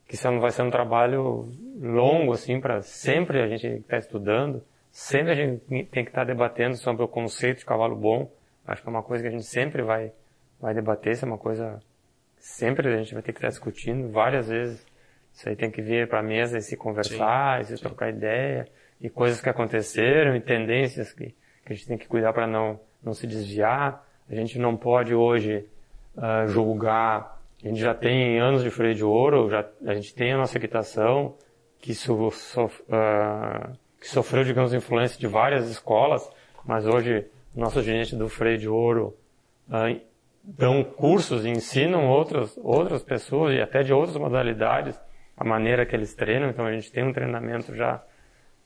que isso vai ser um trabalho longo, assim, para sempre a gente estar tá estudando, sempre a gente tem que estar tá debatendo sobre o conceito de cavalo bom. Acho que é uma coisa que a gente sempre vai vai debater, isso é uma coisa sempre a gente vai ter que estar discutindo várias vezes. Isso aí tem que vir para a mesa e se conversar, sim, e se sim. trocar ideia, e coisas que aconteceram, e tendências que, que a gente tem que cuidar para não, não se desviar. A gente não pode hoje uh, julgar, a gente já tem anos de freio de ouro, já, a gente tem a nossa equitação, que, so, so, uh, que sofreu, digamos, influência de várias escolas, mas hoje nosso gerente do freio de ouro uh, dão cursos e ensinam outras, outras pessoas e até de outras modalidades a maneira que eles treinam. Então a gente tem um treinamento já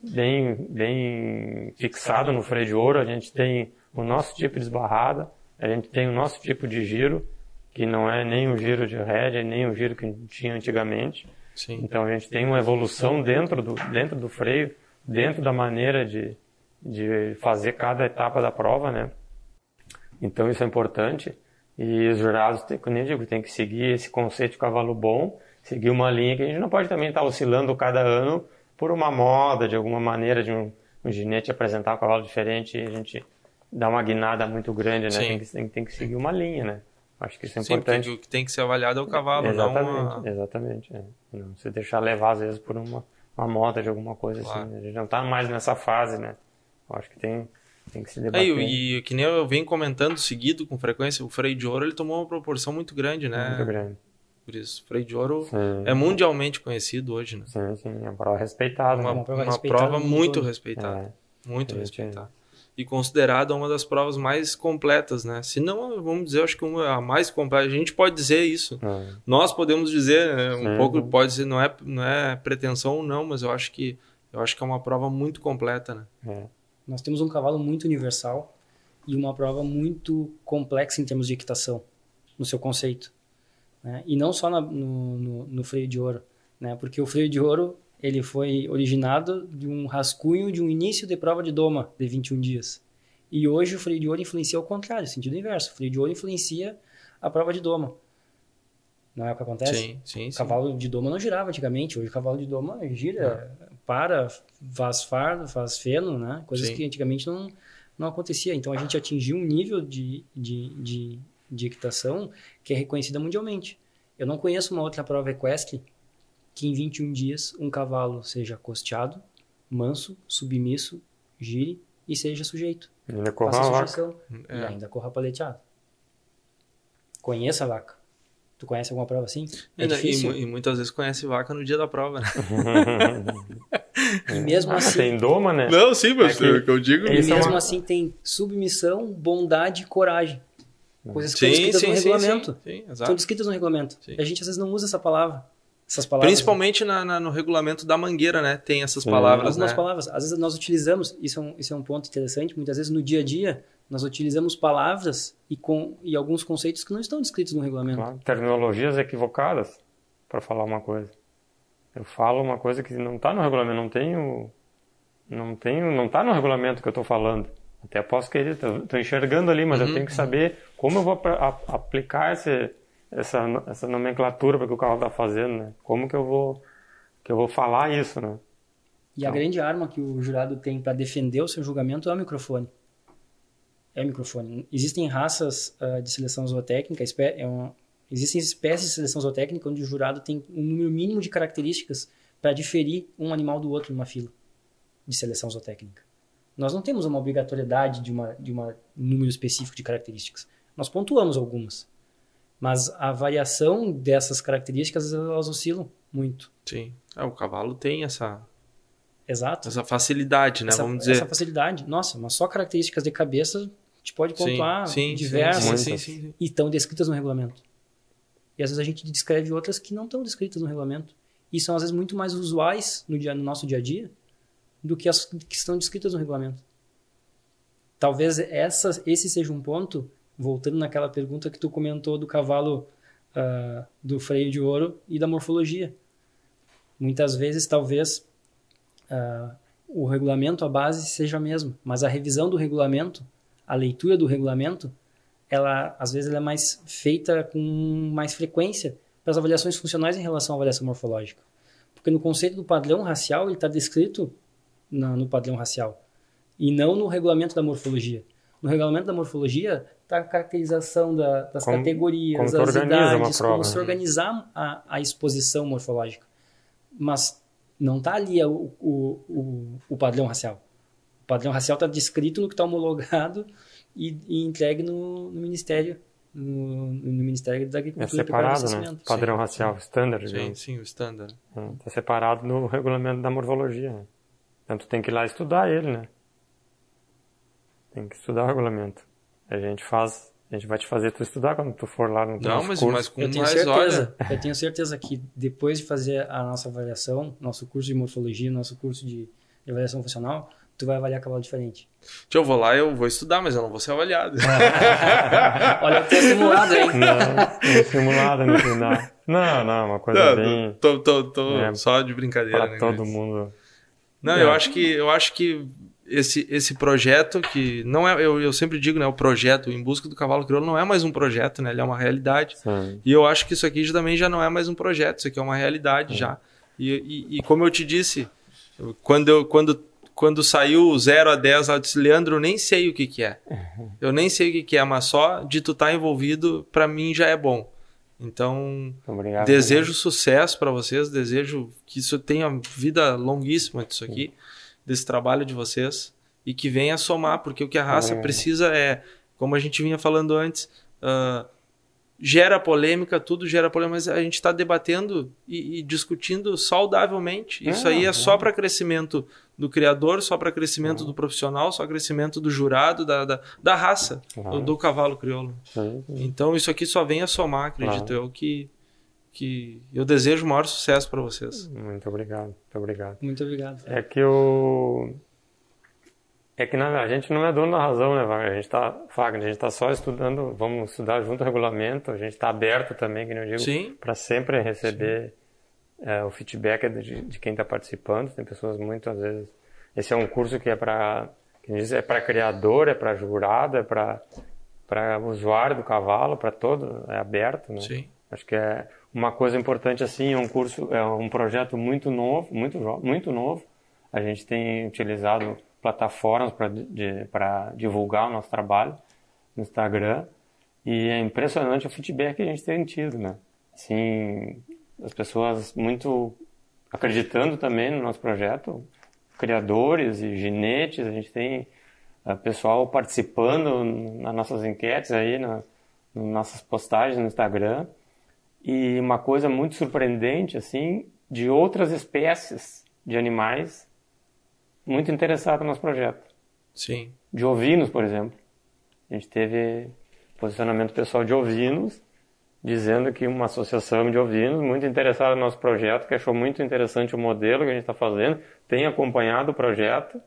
bem, bem fixado no freio de ouro. A gente tem o nosso tipo de esbarrada, a gente tem o nosso tipo de giro, que não é nem o giro de rédea, nem o giro que tinha antigamente. Sim. Então a gente tem uma evolução dentro do, dentro do freio, dentro da maneira de, de fazer cada etapa da prova, né? Então isso é importante. E os jurados, como eu digo, tem que seguir esse conceito de cavalo bom, seguir uma linha que a gente não pode também estar oscilando cada ano por uma moda, de alguma maneira, de um, um ginete apresentar um cavalo diferente e a gente dar uma guinada muito grande, né? Tem que, tem, tem, que seguir uma linha, né? Acho que isso é Sim, importante. o que tem que ser avaliado é o cavalo, exatamente, não a... Exatamente, é. Não se deixar levar, às vezes, por uma, uma moda de alguma coisa assim, claro. assim. A gente não está mais nessa fase, né? Acho que tem, tem que se debater. É, e, e, que nem eu venho comentando seguido com frequência, o freio de ouro ele tomou uma proporção muito grande, né? Muito grande. Por isso, o freio de ouro sim. é mundialmente conhecido hoje, né? Sim, sim, é uma prova respeitada. Uma, né? uma prova, uma prova muito respeitada. É. Muito respeitada. E considerada uma das provas mais completas, né? Se não, vamos dizer, acho que uma a mais completa. A gente pode dizer isso. É. Nós podemos dizer, né? um pouco, pode ser, não é, não é pretensão ou não, mas eu acho que eu acho que é uma prova muito completa, né? É. Nós temos um cavalo muito universal e uma prova muito complexa em termos de equitação, no seu conceito. Né? E não só na, no, no, no, freio de ouro, né? porque o freio de ouro ele foi originado de um rascunho de um início de prova de doma de 21 dias. E hoje o freio de ouro influencia ao contrário, sentido inverso. O freio de ouro influencia a prova de doma. Não é o que acontece? Sim, sim, sim. cavalo de doma não girava antigamente. Hoje o cavalo de doma gira, é. Para, faz fardo, faz feno, né? Coisas sim. que antigamente não, não acontecia. Então a gente atingiu um nível de, de, de, de equitação que é reconhecida mundialmente. Eu não conheço uma outra prova equestre que em 21 dias um cavalo seja costeado, manso, submisso, gire e seja sujeito. Ainda corra a vaca. É. E ainda corra paleteado. Conheça a vaca. Tu conhece alguma prova assim? É e, difícil. E, e, muitas vezes conhece vaca no dia da prova, né? e mesmo ah, assim. Tem doma, né? Não, sim, mas é que, eu digo. E mesmo é uma... assim tem submissão, bondade e coragem. Coisas que sim, estão descritas sim, no sim, regulamento. Sim, sim, estão descritas no regulamento. A gente às vezes não usa essa palavra. Essas palavras. Principalmente na, na, no regulamento da mangueira, né? Tem essas palavras. Algumas né? palavras. Às vezes nós utilizamos, isso é, um, isso é um ponto interessante, muitas vezes no dia a dia nós utilizamos palavras e, com, e alguns conceitos que não estão descritos no regulamento. Claro. Terminologias equivocadas para falar uma coisa. Eu falo uma coisa que não está no regulamento, não tenho, não tenho, não está no regulamento que eu estou falando. Até posso querer, estou enxergando ali, mas uhum. eu tenho que saber como eu vou aplicar esse, essa, essa nomenclatura para que o carro está fazendo, né? Como que eu vou que eu vou falar isso, né? E então. a grande arma que o jurado tem para defender o seu julgamento é o microfone é microfone. Existem raças uh, de seleção zootécnica, é um, existem espécies de seleção zootécnica onde o jurado tem um número mínimo de características para diferir um animal do outro numa fila de seleção zootécnica. Nós não temos uma obrigatoriedade de, uma, de uma, um número específico de características. Nós pontuamos algumas. Mas a variação dessas características, elas oscilam muito. Sim. É, o cavalo tem essa Exato. Essa facilidade, né? Essa, Vamos dizer. Essa facilidade. Nossa, mas só características de cabeça gente pode pontuar sim, sim, diversas sim, e estão descritas no regulamento. E às vezes a gente descreve outras que não estão descritas no regulamento. E são às vezes muito mais usuais no, dia, no nosso dia a dia do que as que estão descritas no regulamento. Talvez essa, esse seja um ponto, voltando naquela pergunta que tu comentou do cavalo uh, do freio de ouro e da morfologia. Muitas vezes, talvez, uh, o regulamento, a base seja a mesma, mas a revisão do regulamento a leitura do regulamento, ela às vezes ela é mais feita com mais frequência para as avaliações funcionais em relação à avaliação morfológica. Porque no conceito do padrão racial, ele está descrito no, no padrão racial e não no regulamento da morfologia. No regulamento da morfologia está a caracterização da, das como, categorias, como as idades, como se né? organizar a, a, exposição morfológica. Mas não está ali o, o, o, o padrão racial. O padrão racial está descrito no que está homologado e, e, entregue no, no Ministério no, no, Ministério da Agricultura é separado, né? Padrão sim. racial, standard. Sim, né? sim, o standard. Está é, separado no regulamento da morfologia. Né? Então tu tem que ir lá estudar ele, né? Tem que estudar o regulamento. A gente faz, a gente vai te fazer tu estudar quando tu for lá no Não, mas, curso. mas com eu tenho mais certeza, olha. Eu tenho certeza que depois de fazer a nossa avaliação, nosso curso de morfologia, nosso curso de avaliação funcional, tu vai avaliar cavalo diferente. Eu vou lá, eu vou estudar, mas eu não vou ser avaliado. Olha, tem simulado, hein? Não, tem simulado no final. Não, não, uma coisa não, bem... Tô, tô, tô é, só de brincadeira, pra né? todo mundo... Não, é. eu acho que, eu acho que esse, esse projeto que não é, eu, eu sempre digo, né, o projeto Em Busca do Cavalo Crioulo não é mais um projeto, né, ele é uma realidade. Sim. E eu acho que isso aqui já, também já não é mais um projeto, isso aqui é uma realidade Sim. já. E, e, e, como eu te disse, quando eu, quando quando saiu o 0 a 10 eu disse, Leandro, eu nem sei o que que é. Eu nem sei o que que é, mas só de tu estar tá envolvido, para mim já é bom. Então, Obrigado, desejo sucesso para vocês, desejo que isso tenha vida longuíssima disso aqui, desse trabalho de vocês, e que venha somar, porque o que a raça precisa é, como a gente vinha falando antes, uh, gera polêmica, tudo gera polêmica, mas a gente está debatendo e, e, discutindo saudavelmente. Isso é, aí é, é. só para crescimento do criador, só para crescimento do profissional, só crescimento do jurado, da, da, da raça, do, do, cavalo crioulo. Então isso aqui só vem a somar, acredito eu, que, que eu desejo o maior sucesso para vocês. Muito obrigado, muito obrigado. Muito obrigado. É que o é que na, a gente não é dono da razão, né, Wagner? A gente está, Wagner, a gente está só estudando, vamos estudar junto ao regulamento, a gente está aberto também, que eu digo, para sempre receber é, o feedback de, de quem está participando. Tem pessoas muitas vezes. Esse é um curso que é para é para criador, é para jurado, é para para usuário do cavalo, para todo, é aberto, né? Sim. Acho que é uma coisa importante assim, é um curso, é um projeto muito novo, muito muito novo. A gente tem utilizado plataformas para divulgar o nosso trabalho no Instagram e é impressionante o feedback que a gente tem tido, né? Assim, as pessoas muito acreditando também no nosso projeto, criadores e ginetes, a gente tem uh, pessoal participando nas nossas enquetes aí, na, nas nossas postagens no Instagram. E uma coisa muito surpreendente, assim, de outras espécies de animais muito interessadas no nosso projeto. Sim. De ovinos, por exemplo. A gente teve posicionamento pessoal de ovinos dizendo que uma associação de ovinos muito interessada no nosso projeto, que achou muito interessante o modelo que a gente está fazendo, tem acompanhado o projeto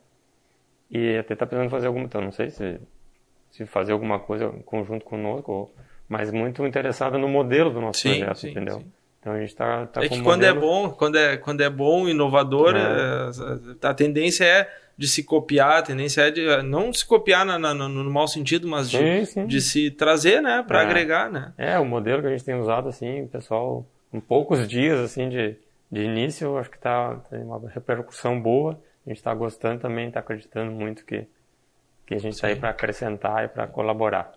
e até está pensando em fazer alguma, então não sei se, se fazer alguma coisa em conjunto conosco, mas muito interessada no modelo do nosso sim, projeto, sim, entendeu? Sim. Então a gente está tá é que quando é bom, quando é quando é bom, inovador, é. É, a tendência é de se copiar, a tendência é de não se copiar na, na, no, mau sentido, mas de, sim, sim. de se trazer, né, para é. agregar, né? É, o modelo que a gente tem usado assim, pessoal, em poucos dias assim de, de início, acho que tá tem uma repercussão boa. A gente está gostando também, está acreditando muito que que a gente está aí para acrescentar e para colaborar.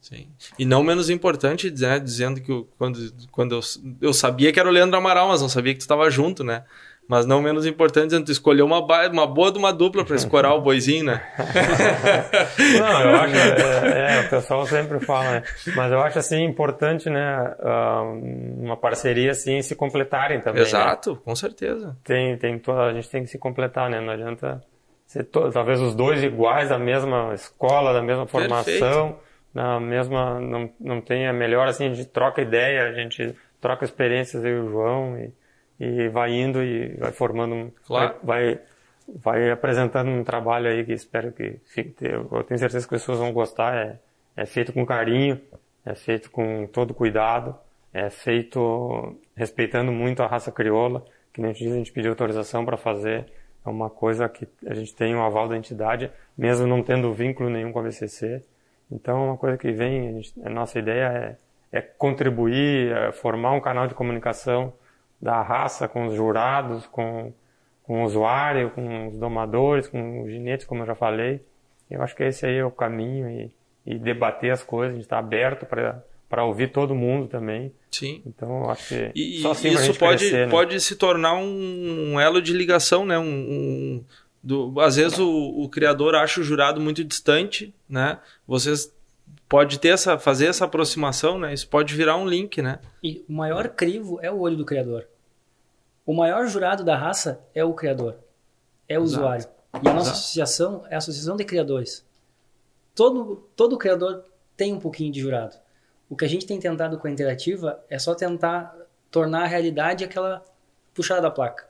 Sim. E não menos importante, né, dizendo que eu, quando, quando eu, eu sabia que era o Leandro Amaral, mas não sabia que tu estava junto, né? Mas não menos importante, tu escolheu uma, uma boa de uma dupla para escorar o boizinho, né? não, eu acho, é, é, o pessoal sempre fala, né? Mas eu acho, assim, importante, né, uma parceria, assim, se completarem também. Né? Exato, né? com certeza. Tem, tem toda, a gente tem que se completar, né? Não adianta ser to, talvez os dois iguais da mesma escola, da mesma formação, Perfeito. na mesma, não, não tem a melhor, assim, a gente troca ideia, a gente troca experiências, eu e o João, e e vai indo e vai formando um, claro. vai, vai, vai apresentando um trabalho aí que espero que fique, eu tenho certeza que as pessoas vão gostar, é, é feito com carinho, é feito com todo cuidado, é feito respeitando muito a raça crioula, que nem a gente, a gente pediu autorização para fazer, é uma coisa que a gente tem um aval da entidade, mesmo não tendo vínculo nenhum com a VCC, então é uma coisa que vem, a, gente, a nossa ideia é, é contribuir, é formar um canal de comunicação da raça com os jurados, com, com o usuário, com os domadores, com os ginetes, como eu já falei. Eu acho que esse aí é o caminho e, e debater as coisas, a gente está aberto para para ouvir todo mundo também. Sim. Então, eu acho que e, só assim isso pode crescer, né? pode se tornar um elo de ligação, né? Um, um do, às vezes o, o, criador acha o jurado muito distante, né? Vocês pode ter essa, fazer essa aproximação, né? Isso pode virar um link, né? E o maior crivo é o olho do criador. O maior jurado da raça é o criador, é o Exato. usuário. E a nossa Exato. associação é a associação de criadores. Todo todo criador tem um pouquinho de jurado. O que a gente tem tentado com a interativa é só tentar tornar a realidade aquela puxada da placa.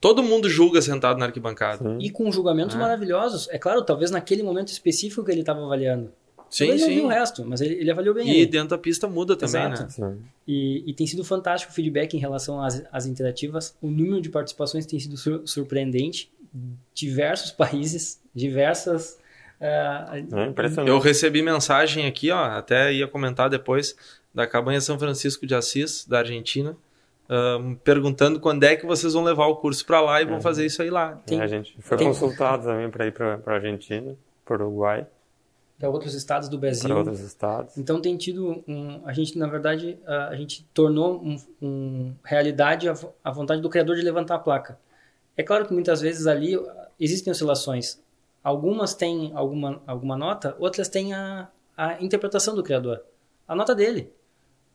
Todo mundo julga sentado na arquibancada. Sim. E com julgamentos é. maravilhosos. É claro, talvez naquele momento específico que ele estava avaliando. Sim, não sim. o resto, mas ele, ele avaliou bem. E aí. dentro da pista muda também, Exato. né? E, e, tem sido fantástico o feedback em relação às, às interativas. O número de participações tem sido sur surpreendente. Diversos países, diversas. Uh, Eu recebi mensagem aqui, ó, até ia comentar depois, da Cabanha São Francisco de Assis, da Argentina. Uh, perguntando quando é que vocês vão levar o curso para lá e vão é. fazer isso aí lá. Tem, é, a gente foi tem... consultado também para ir para a Argentina, para o Uruguai para outros estados do Brasil. Para outros estados. Então tem tido um, a gente na verdade a, a gente tornou um, um, realidade a, a, vontade do criador de levantar a placa. É claro que muitas vezes ali existem oscilações. Algumas têm alguma alguma nota, outras têm a, a interpretação do criador, a nota dele.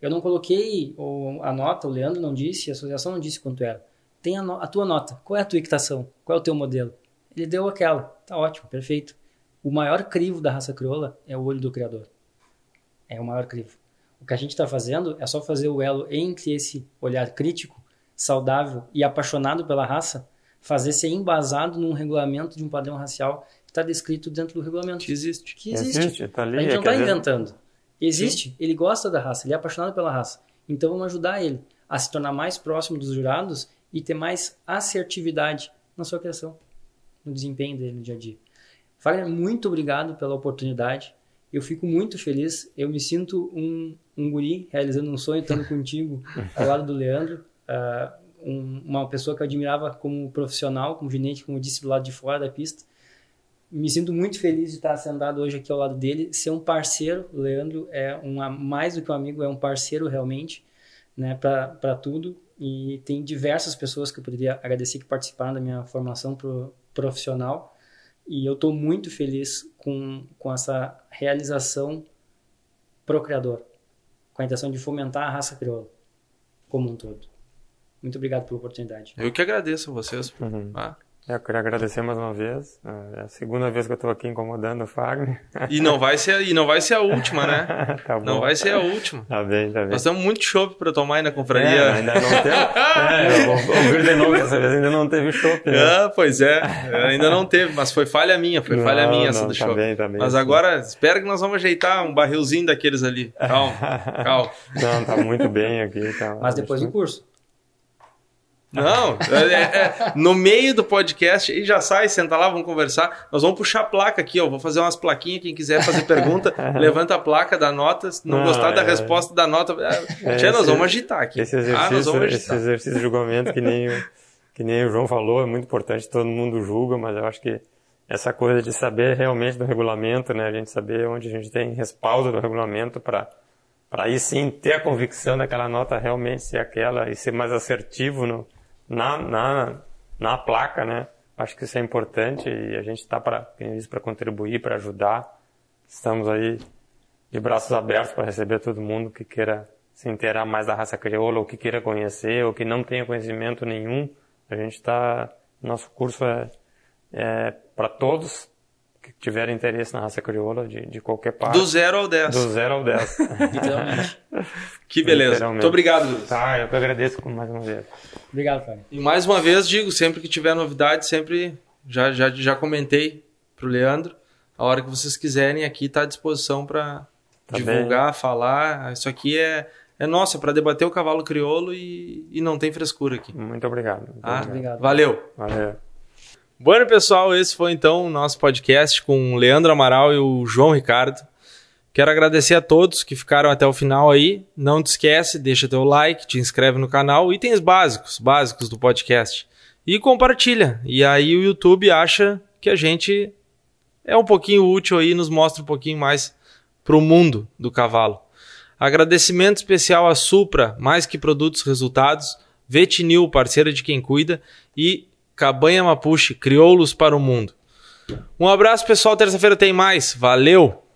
Eu não coloquei a nota, o Leandro não disse, a associação não disse quanto era. Tem a, no, a tua nota. Qual é a tua equitação? Qual é o teu modelo? Ele deu aquela. Tá ótimo, perfeito. O maior crivo da raça crioula é o olho do criador. É o maior crivo. O que a gente está fazendo é só fazer o elo entre esse olhar crítico, saudável e apaixonado pela raça, fazer ser embasado num regulamento de um padrão racial que está descrito dentro do regulamento. Que existe. Que existe. existe tá ali, a gente não está é inventando. Existe. Sim. Ele gosta da raça, ele é apaixonado pela raça. Então vamos ajudar ele a se tornar mais próximo dos jurados e ter mais assertividade na sua criação, no desempenho dele no dia a dia. Fagner, muito obrigado pela oportunidade. Eu fico muito feliz. Eu me sinto um, um guri realizando um sonho, estando contigo ao lado do Leandro. Uh, um, uma pessoa que eu admirava como profissional, como ginete, como eu disse, do lado de fora da pista. Me sinto muito feliz de estar sentado hoje aqui ao lado dele, ser um parceiro. O Leandro é uma, mais do que um amigo, é um parceiro realmente, né, para tudo. E tem diversas pessoas que eu poderia agradecer que participaram da minha formação pro, profissional. E eu estou muito feliz com, com essa realização procriador, com a intenção de fomentar a raça crioula como um todo. Muito obrigado pela oportunidade. Eu que agradeço a vocês. Uhum. Ah. Eu queria agradecer mais uma vez. É a segunda vez que eu estou aqui incomodando o Fagner. E não vai ser, e não vai ser a última, né? tá bom. Não vai ser a última. Tá bem, tá bem. Nós temos muito chopp para tomar aí na confraria. É, ainda não temos. é, eu vou ouvir de novo dessa vez, ainda não teve chopp. Né? Ah, pois é. Ainda não teve, mas foi falha minha, foi não, falha minha essa não, do chopp. Tá bem, tá bem. Mas agora, espero que nós vamos ajeitar um barrilzinho daqueles ali. Calma, calma. Não, tá muito bem aqui. Tá, mas depois do curso. Não, é, é, no meio do podcast, e já sai, senta lá, vamos conversar. Nós vamos puxar a placa aqui, ó. Vou fazer umas plaquinhas. Quem quiser fazer pergunta, levanta a placa, dá nota. Se não, não gostar é, da resposta, dá nota. É, tia, nós vamos agitar aqui. Esse exercício, ah, esse exercício de julgamento que nem, que nem o João falou, é muito importante. Todo mundo julga, mas eu acho que essa coisa de saber realmente do regulamento, né? A gente saber onde a gente tem respaldo do regulamento para para aí sim ter a convicção daquela nota realmente ser aquela e ser mais assertivo no, na, na, na placa, né? Acho que isso é importante e a gente está para para contribuir, para ajudar. Estamos aí de braços abertos para receber todo mundo que queira se inteirar mais da raça crioula, ou que queira conhecer, ou que não tenha conhecimento nenhum. A gente está, nosso curso é, é para todos, que tiverem interesse na raça crioula de, de qualquer parte. Do zero ao 10. Do zero ao 10. Literalmente. que beleza. Muito obrigado. Tá, eu que agradeço mais uma vez. Obrigado, Fábio. E mais uma vez digo, sempre que tiver novidade, sempre já, já, já comentei pro Leandro. A hora que vocês quiserem aqui está à disposição para tá divulgar, bem. falar. Isso aqui é, é nosso, é para debater o cavalo crioulo e, e não tem frescura aqui. Muito obrigado. Muito ah, obrigado. Valeu. Valeu. Bueno, pessoal, esse foi então o nosso podcast com o Leandro Amaral e o João Ricardo. Quero agradecer a todos que ficaram até o final aí. Não te esquece, deixa teu like, te inscreve no canal, itens básicos, básicos do podcast. E compartilha. E aí o YouTube acha que a gente é um pouquinho útil aí, nos mostra um pouquinho mais para o mundo do cavalo. Agradecimento especial à Supra, mais que produtos resultados, Vetinil, parceira de quem cuida, e Cabanha Mapuche, crioulos para o mundo. Um abraço, pessoal. Terça-feira tem mais. Valeu!